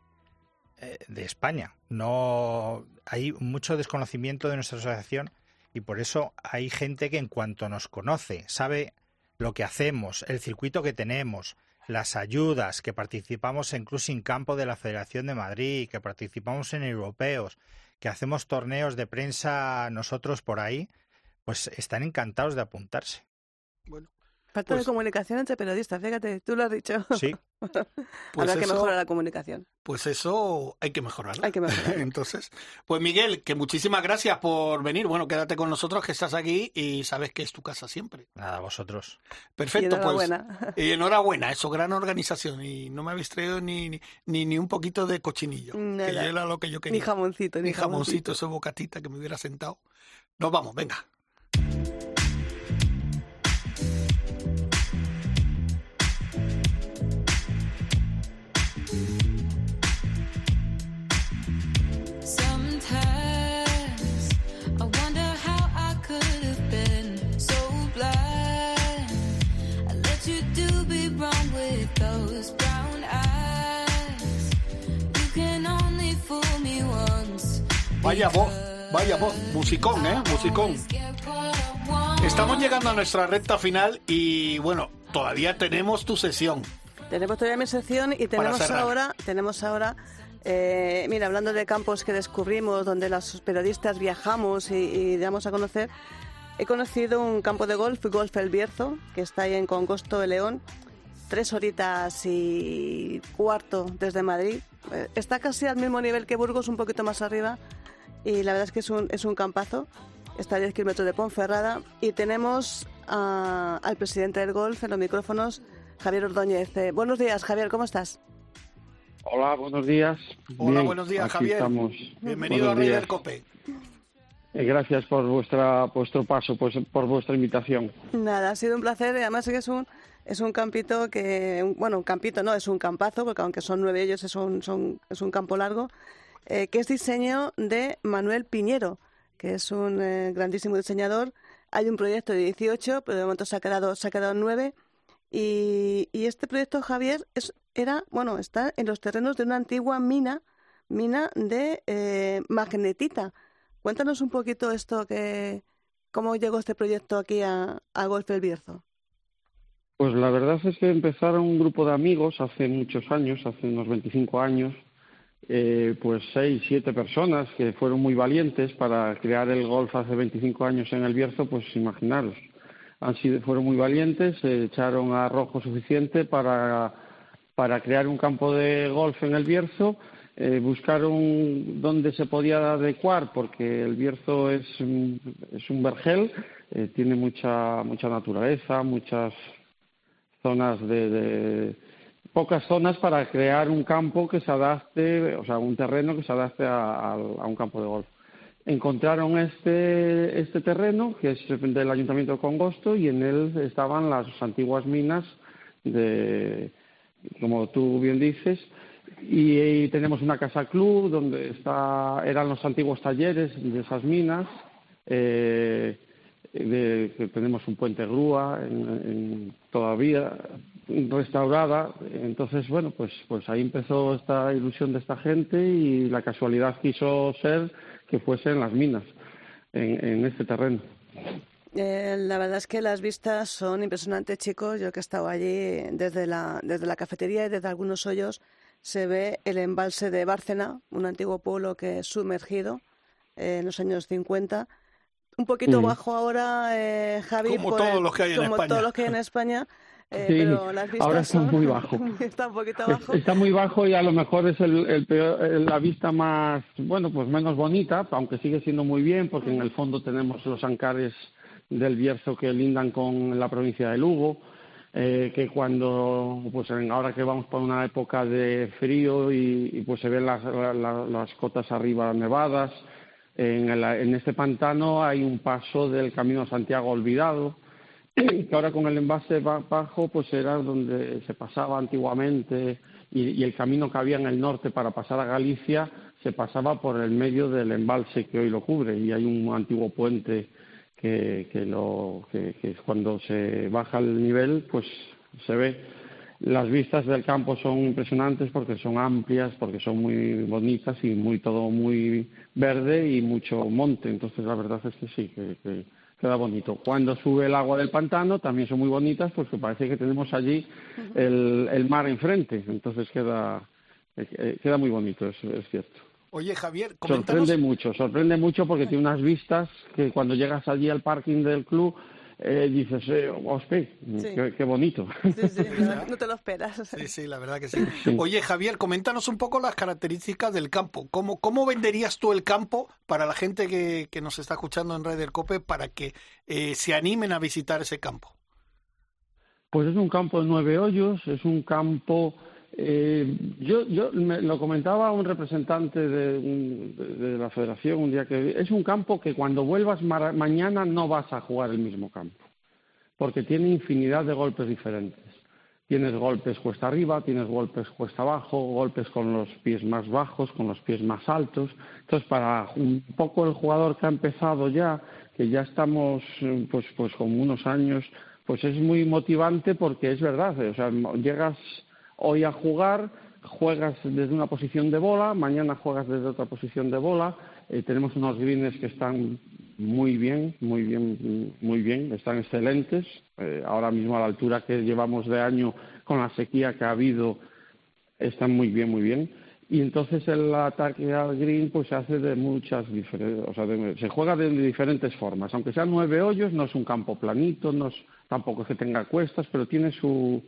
eh, de España. No hay mucho desconocimiento de nuestra asociación y por eso hay gente que en cuanto nos conoce, sabe lo que hacemos, el circuito que tenemos, las ayudas, que participamos en Cruising Campo de la Federación de Madrid, que participamos en europeos, que hacemos torneos de prensa nosotros por ahí, pues están encantados de apuntarse. Bueno, Falta de Pues- comunicación entre periodistas, fíjate, tú lo has dicho. Sí, pues Habrá que eso- mejorar la comunicación. Pues eso hay que mejorarlo. Hay que mejorarlo. Entonces, pues Miguel, que muchísimas gracias por venir. Bueno, quédate con nosotros que estás aquí y sabes que es tu casa siempre. nada, vosotros. Perfecto, y enhorabuena. pues. Y enhorabuena, eso, gran organización. Y no me habéis traído ni, ni, ni, ni un poquito de cochinillo, que Nada. era lo que yo Ni quería. jamoncito, ni, Ni jamoncito, ese bocatita que me hubiera sentado. Nos vamos, venga. Vaya voz, vaya voz. Musicón, ¿eh? Musicón. Estamos llegando a nuestra recta final y bueno, todavía tenemos tu sesión. Tenemos todavía mi sección y tenemos ahora, tenemos ahora, eh, mira, hablando de campos que descubrimos, donde los periodistas viajamos y, y damos a conocer, he conocido un campo de golf, Golf El Bierzo, que está ahí en Congosto de León, tres horitas y cuarto desde Madrid. Eh, Está casi al mismo nivel que Burgos, un poquito más arriba, y la verdad es que es un, es un campazo. Está a 10 kilómetros de Ponferrada y tenemos a- al presidente del golf en los micrófonos, Javier Ordóñez. Eh, buenos días, Javier, ¿cómo estás? Hola, buenos días. Hola, Bien, buenos días, aquí Javier. Estamos. Bienvenido Buenos a Rey del Cope. Eh, gracias por vuestra vuestro paso, pues, por vuestra invitación. Nada, ha sido un placer. Además es que es un, es un campito que, un- bueno, un campito no, es un campazo, porque aunque son nueve ellos, es un, son, es un campo largo, eh, que es diseño de Manuel Piñero, que es un eh, grandísimo diseñador. Hay un proyecto de 18, pero de momento se ha quedado, se ha quedado en 9. Y, y este proyecto, Javier, es, era, bueno, está en los terrenos de una antigua mina, mina de eh, magnetita. Cuéntanos un poquito esto, que, cómo llegó este proyecto aquí a, a Golf El Bierzo. Pues la verdad es que empezaron un grupo de amigos hace muchos años, hace unos 25 años, eh, pues seis, siete personas que fueron muy valientes para crear el golf hace 25 años en el Bierzo, pues imaginaros, han sido, fueron muy valientes, se echaron arrojo suficiente para, para crear un campo de golf en el Bierzo, eh, buscaron dónde se podía adecuar, porque el Bierzo es, es un vergel, eh, tiene mucha, mucha naturaleza, muchas zonas de, de- pocas zonas para crear un campo que se adapte, o sea, un terreno que se adapte a, un campo de golf. Encontraron este, este terreno, que es del Ayuntamiento de Congosto, y en él estaban las antiguas minas de, como tú bien dices, y, y tenemos una casa club donde está, eran los antiguos talleres de esas minas. eh, de, que tenemos un puente grúa en- todavía restaurada. Entonces, bueno, pues, pues ahí empezó esta ilusión de esta gente y la casualidad quiso ser que fuese en las minas, en, en este terreno. Eh, la verdad es que las vistas son impresionantes, chicos. Yo que he estado allí desde la, desde la cafetería y desde algunos hoyos se ve el embalse de Bárcena, un antiguo pueblo que es sumergido eh, en los años 50. Un poquito Mm. bajo ahora, eh, Javi. Como por todos el- los que hay en como España. todos los que hay en España. eh, Sí, pero las vistas ahora está son- muy bajo. está un poquito Es- bajo. Está muy bajo y a lo mejor es el, el peor- la vista más, bueno, pues menos bonita, aunque sigue siendo muy bien, porque en el fondo tenemos los ancares del Bierzo que lindan con la provincia de Lugo, eh, que cuando, pues en- ahora que vamos por una época de frío y, y, pues se ven las, la- la- las cotas arriba nevadas, en, el- en este pantano hay un paso del Camino Santiago olvidado, que ahora con el envase ba- bajo pues era donde se pasaba antiguamente y, y el camino que había en el norte para pasar a Galicia se pasaba por el medio del embalse que hoy lo cubre y hay un antiguo puente que, que, lo, que, que cuando se baja el nivel pues se ve las vistas del campo son impresionantes porque son amplias, porque son muy bonitas y muy todo muy verde y mucho monte. Entonces la verdad es que sí, que, que queda bonito. Cuando sube el agua del pantano también son muy bonitas porque parece que tenemos allí el, el mar enfrente. Entonces queda eh, eh, queda muy bonito, es, es cierto. Oye, Javier, coméntanos. Sorprende mucho, sorprende mucho porque tiene unas vistas que cuando llegas allí al parking del club eh, dices, eh, hostia, Sí. qué, qué bonito. Sí, sí, no, no te lo esperas. Sí, sí, la verdad que sí. Oye, Javier, coméntanos un poco las características del campo. ¿Cómo, cómo venderías tú el campo para la gente que, que nos está escuchando en Red Cope para que eh, se animen a visitar ese campo? Pues es un campo de nueve hoyos, es un campo. Eh, yo yo me, lo comentaba un representante de, de- la federación un día que es un campo que cuando vuelvas mañana no vas a jugar el mismo campo, porque tiene infinidad de golpes diferentes. Tienes golpes cuesta arriba, tienes golpes cuesta abajo, golpes con los pies más bajos, con los pies más altos. Entonces, para un poco el jugador que ha empezado ya, que ya estamos eh, pues, pues con unos años, pues es muy motivante porque es verdad, o sea, llegas hoy a jugar, juegas desde una posición de bola, mañana juegas desde otra posición de bola, eh, tenemos unos greens que están muy bien, muy bien, muy bien, están excelentes. Eh, ahora mismo a la altura que llevamos de año con la sequía que ha habido, están muy bien, muy bien. Y entonces el ataque al green pues se hace de muchas diferentes, o sea, de- se juega de diferentes formas. Aunque sean nueve hoyos, no es un campo planito, no es, tampoco es que tenga cuestas, pero tiene su,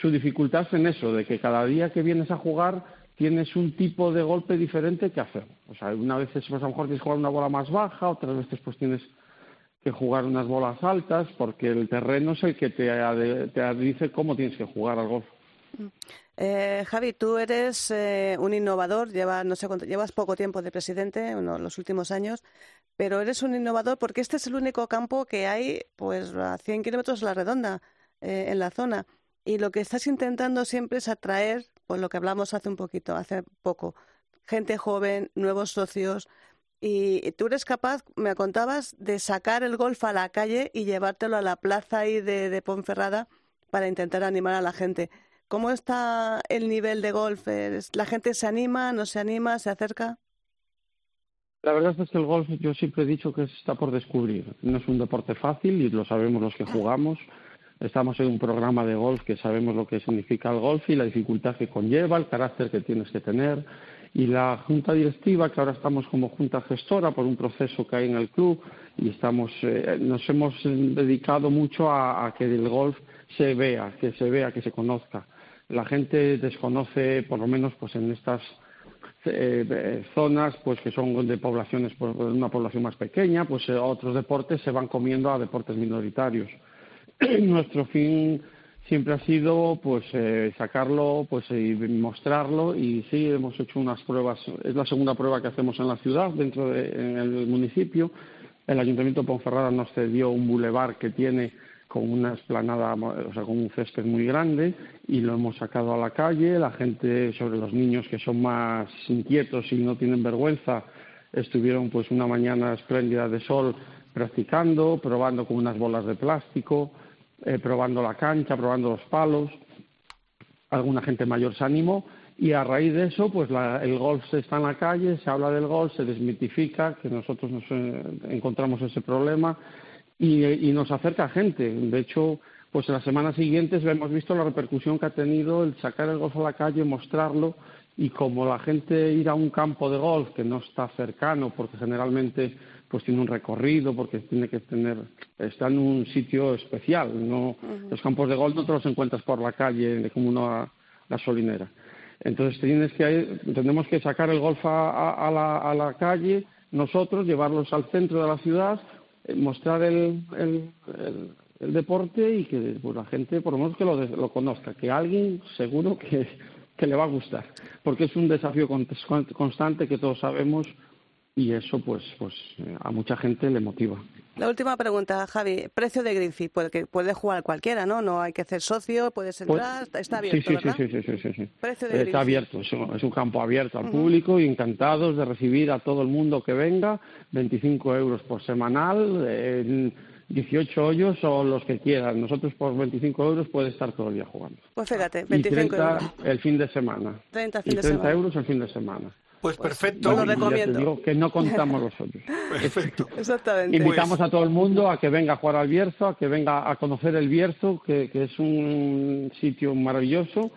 su dificultad en eso, de que cada día que vienes a jugar tienes un tipo de golpe diferente que hacer. O sea, una vez pues, a lo mejor tienes que jugar una bola más baja, otras veces pues tienes que jugar unas bolas altas, porque el terreno es el que te, te dice cómo tienes que jugar al golf. Eh, Javi, tú eres eh, un innovador, llevas, no sé llevas poco tiempo de presidente, uno, los últimos años, pero eres un innovador porque este es el único campo que hay pues a 100 kilómetros a la redonda eh, en la zona. Y lo que estás intentando siempre es atraer, pues lo que hablamos hace un poquito, hace poco, gente joven, nuevos socios. Y tú eres capaz, me contabas, de sacar el golf a la calle y llevártelo a la plaza ahí de, de Ponferrada para intentar animar a la gente. ¿Cómo está el nivel de golf? ¿Es- ¿La gente se anima, no se anima, se acerca? La verdad es que el golf yo siempre he dicho que está por descubrir. No es un deporte fácil y lo sabemos los que jugamos. Estamos en un programa de golf que sabemos lo que significa el golf y la dificultad que conlleva, el carácter que tienes que tener. Y la junta directiva, que ahora estamos como junta gestora por un proceso que hay en el club y estamos, eh, nos hemos dedicado mucho a, que el golf se vea, que se vea, que se conozca. La gente desconoce, por lo menos pues en estas eh, eh, zonas pues que son de poblaciones pues, una población más pequeña pues eh, otros deportes se van comiendo a deportes minoritarios nuestro fin siempre ha sido pues eh, sacarlo pues y mostrarlo. Y sí hemos hecho unas pruebas. Es la segunda prueba que hacemos en la ciudad dentro de en el municipio. El ayuntamiento de Ponferrada nos cedió un bulevar que tiene con una esplanada, o sea, con un césped muy grande y lo hemos sacado a la calle. La gente, sobre los niños que son más inquietos y no tienen vergüenza, estuvieron pues una mañana espléndida de sol practicando, probando con unas bolas de plástico, eh, probando la cancha, probando los palos. Alguna gente mayor se animó y a raíz de eso, pues la- el golf se está en la calle, se habla del golf, se desmitifica, que nosotros nos eh, encontramos ese problema y, y nos acerca gente. De hecho, pues en las semanas siguientes hemos visto la repercusión que ha tenido el sacar el golf a la calle, mostrarlo y como la gente ir a un campo de golf que no está cercano porque generalmente pues tiene un recorrido porque tiene que tener está en un sitio especial no los campos de golf no te los encuentras por la calle como una gasolinera entonces tienes que tenemos que sacar el golf a, a- la, a la calle nosotros llevarlos al centro de la ciudad eh, mostrar el, el, el- el deporte y que pues, la gente por lo menos que lo, lo conozca que alguien seguro que, que le va a gustar porque es un desafío con- constante que todos sabemos y eso pues pues eh, a mucha gente le motiva La última pregunta, Javi. Precio de Greenfield, porque puede jugar cualquiera, ¿no? No hay que ser socio, puedes entrar, Pues, está abierto, sí, sí, ¿verdad? Sí, sí, sí, sí, sí. Precio de Está abierto, es un, es un campo abierto al público y encantados de recibir a todo el mundo que venga, 25 euros por semanal, en 18 hoyos o los que quieran. Nosotros por 25 euros puede estar todo el día jugando. Pues fíjate, Y 25 30 euros. el fin de semana. 30 Y fin de 30 semana. euros el fin de semana. Pues perfecto. Os lo te recomiendo. digo que no contamos los hoyos. Perfecto. Exactamente. Invitamos a todo el mundo a que venga a jugar al Bierzo, a que venga a conocer el Bierzo, que, que es un sitio maravilloso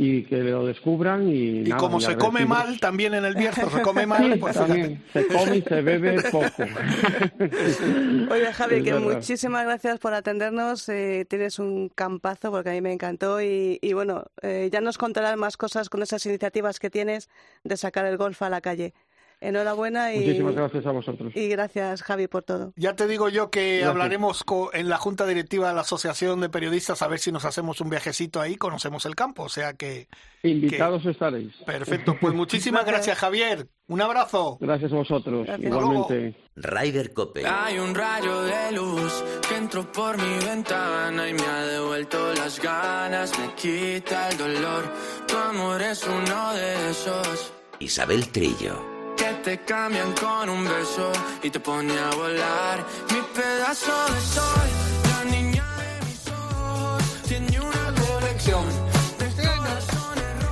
y que lo descubran. Y, Y nada, como y se come mal también en el Bierzo, se come mal, Sí, pues también se come y se bebe poco. Oye, Javi, Es que verdad. muchísimas gracias por atendernos. eh, tienes un campazo porque a mí me encantó y, y bueno, eh, ya nos contarás más cosas con esas iniciativas que tienes de sacar el golf a la calle. Enhorabuena y, Muchísimas gracias a vosotros. y gracias, Javi, por todo. Ya te digo yo que Gracias. hablaremos en la Junta Directiva de la Asociación de Periodistas a ver si nos hacemos un viajecito ahí, conocemos el campo. O sea que, Invitados estaréis. perfecto. Pues muchísimas Gracias. gracias, Javier. Un abrazo. Gracias a vosotros, Gracias. igualmente. Ryder Cope. Hay un rayo de luz que entró por mi ventana y me ha devuelto las ganas, me quita el dolor. Tu amor es uno de esos Isabel Trillo. Que te cambian con un beso y te pone a volar. Mi pedazo de sol, la niña de mis ojos, tiene una colección.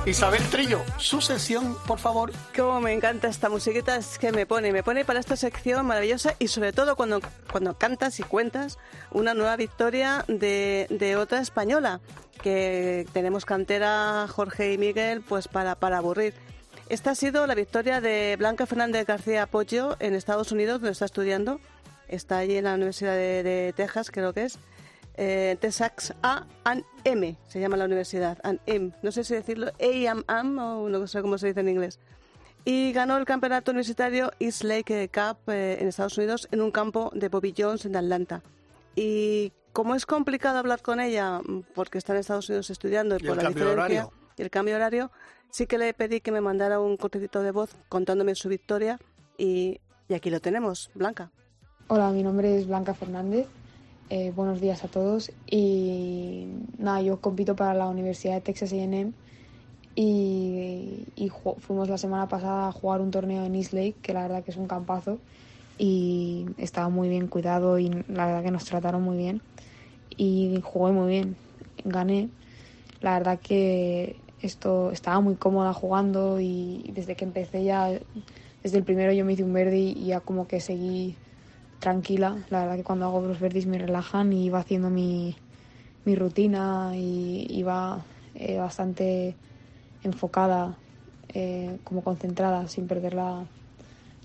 Isabel Trillo, su sesión, por favor. Cómo me encanta esta musiquita, es que me pone, me pone para esta sección maravillosa y sobre todo cuando, cuando cantas y cuentas una nueva victoria de, de otra española, que tenemos cantera Jorge y Miguel pues para, para aburrir. Esta ha sido la victoria de Blanca Fernández García Pollo en Estados Unidos, donde está estudiando. Está allí en la Universidad de, de Texas, creo que es. Eh, Texas A&M se llama la universidad. A&M. No sé si decirlo A&M o no sé cómo se dice en inglés. Y ganó el campeonato universitario East Lake Cup eh, en Estados Unidos en un campo de Bobby Jones en Atlanta. Y como es complicado hablar con ella, porque está en Estados Unidos estudiando y, Y por el la diferencia horario. y el cambio de horario, sí que le pedí que me mandara un cortecito de voz contándome su victoria y, y aquí lo tenemos, Blanca. Hola, mi nombre es Blanca Fernández. Eh, buenos días a todos. Y nada, yo compito para la Universidad de Texas AM y, y fuimos la semana pasada a jugar un torneo en East Lake, que la verdad que es un campazo y estaba muy bien cuidado y la verdad que nos trataron muy bien y jugué muy bien, gané. La verdad que esto estaba muy cómoda jugando y desde que empecé ya, desde el primero yo me hice un verde y ya como que seguí tranquila. La verdad que cuando hago los verdes me relajan y iba haciendo mi, mi rutina y iba eh, bastante enfocada, eh, como concentrada, sin perderla.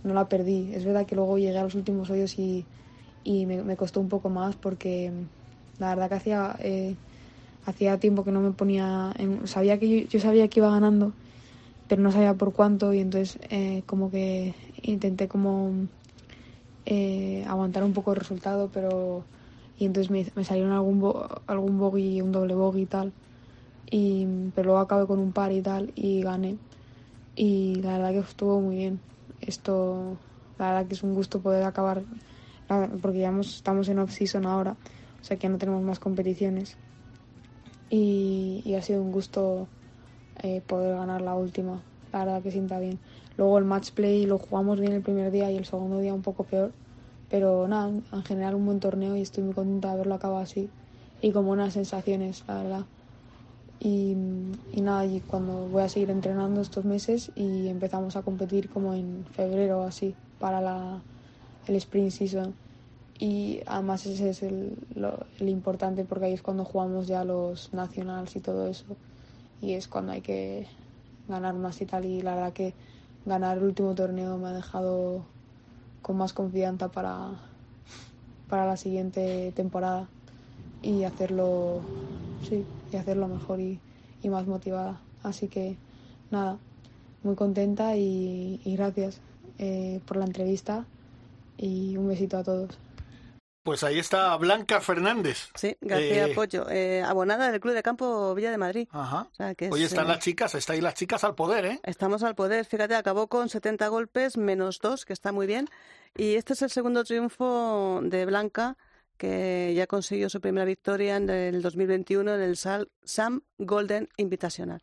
No la perdí. Es verdad que luego llegué a los últimos hoyos y, y me, me costó un poco más porque la verdad que hacía, eh, hacía tiempo que no me ponía... En, sabía que yo, sabía que iba ganando, pero no sabía por cuánto y entonces eh, como que intenté como eh, aguantar un poco el resultado, pero y entonces me, salieron algún bo- algún bogey, un doble bogey y tal, y pero luego acabé con un par y tal y gané. Y la verdad que estuvo muy bien. Esto, la verdad que es un gusto poder acabar porque ya estamos en off season ahora, o sea que ya no tenemos más competiciones y, ha sido un gusto eh, poder ganar la última. La verdad que sienta bien. Luego el match play lo jugamos bien el primer día y el segundo día un poco peor. Pero nada, en general un buen torneo y estoy muy contenta de haberlo acabado así. Y con buenas sensaciones, la verdad. Y, y nada, y cuando voy a seguir entrenando estos meses y empezamos a competir como en febrero o así para la, el sprint season. Y además ese es el, lo- importante porque ahí es cuando jugamos ya los nacionals y todo eso. Y es cuando hay que ganar más y tal. Y la verdad que ganar el último torneo me ha dejado con más confianza para, para la siguiente temporada y hacerlo, sí, y hacerlo mejor y, y más motivada. Así que nada, muy contenta y, y gracias eh, por la entrevista y un besito a todos. Pues ahí está Blanca Fernández. Sí, García Eh, Pollo, eh, abonada del Club de Campo Villa de Madrid. Ajá. O sea, que Hoy es, están eh, las chicas, estáis las chicas al poder, ¿eh? Estamos al poder, fíjate, acabó con 70 golpes menos 2, que está muy bien. Y este es el segundo triunfo de Blanca, que ya consiguió su primera victoria en el 2021 en el Sam Golden Invitational.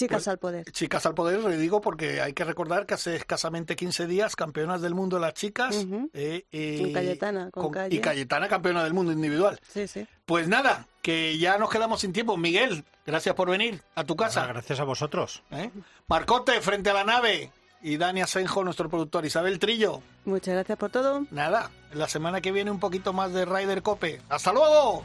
Chicas Pues, al poder. Chicas al poder, le digo, porque hay que recordar que hace escasamente 15 días, campeonas del mundo de las chicas. Eh, eh, Con Cayetana, con Calle. Y Cayetana, campeona del mundo individual. Sí, sí. Pues nada, que ya nos quedamos sin tiempo. Miguel, gracias por venir a tu casa. Nada, gracias a vosotros. ¿eh? Marcote, frente a la nave. Y Dani Asenjo, nuestro productor. Isabel Trillo. Muchas gracias por todo. Nada, la semana que viene un poquito más de Ryder Cope. ¡Hasta luego!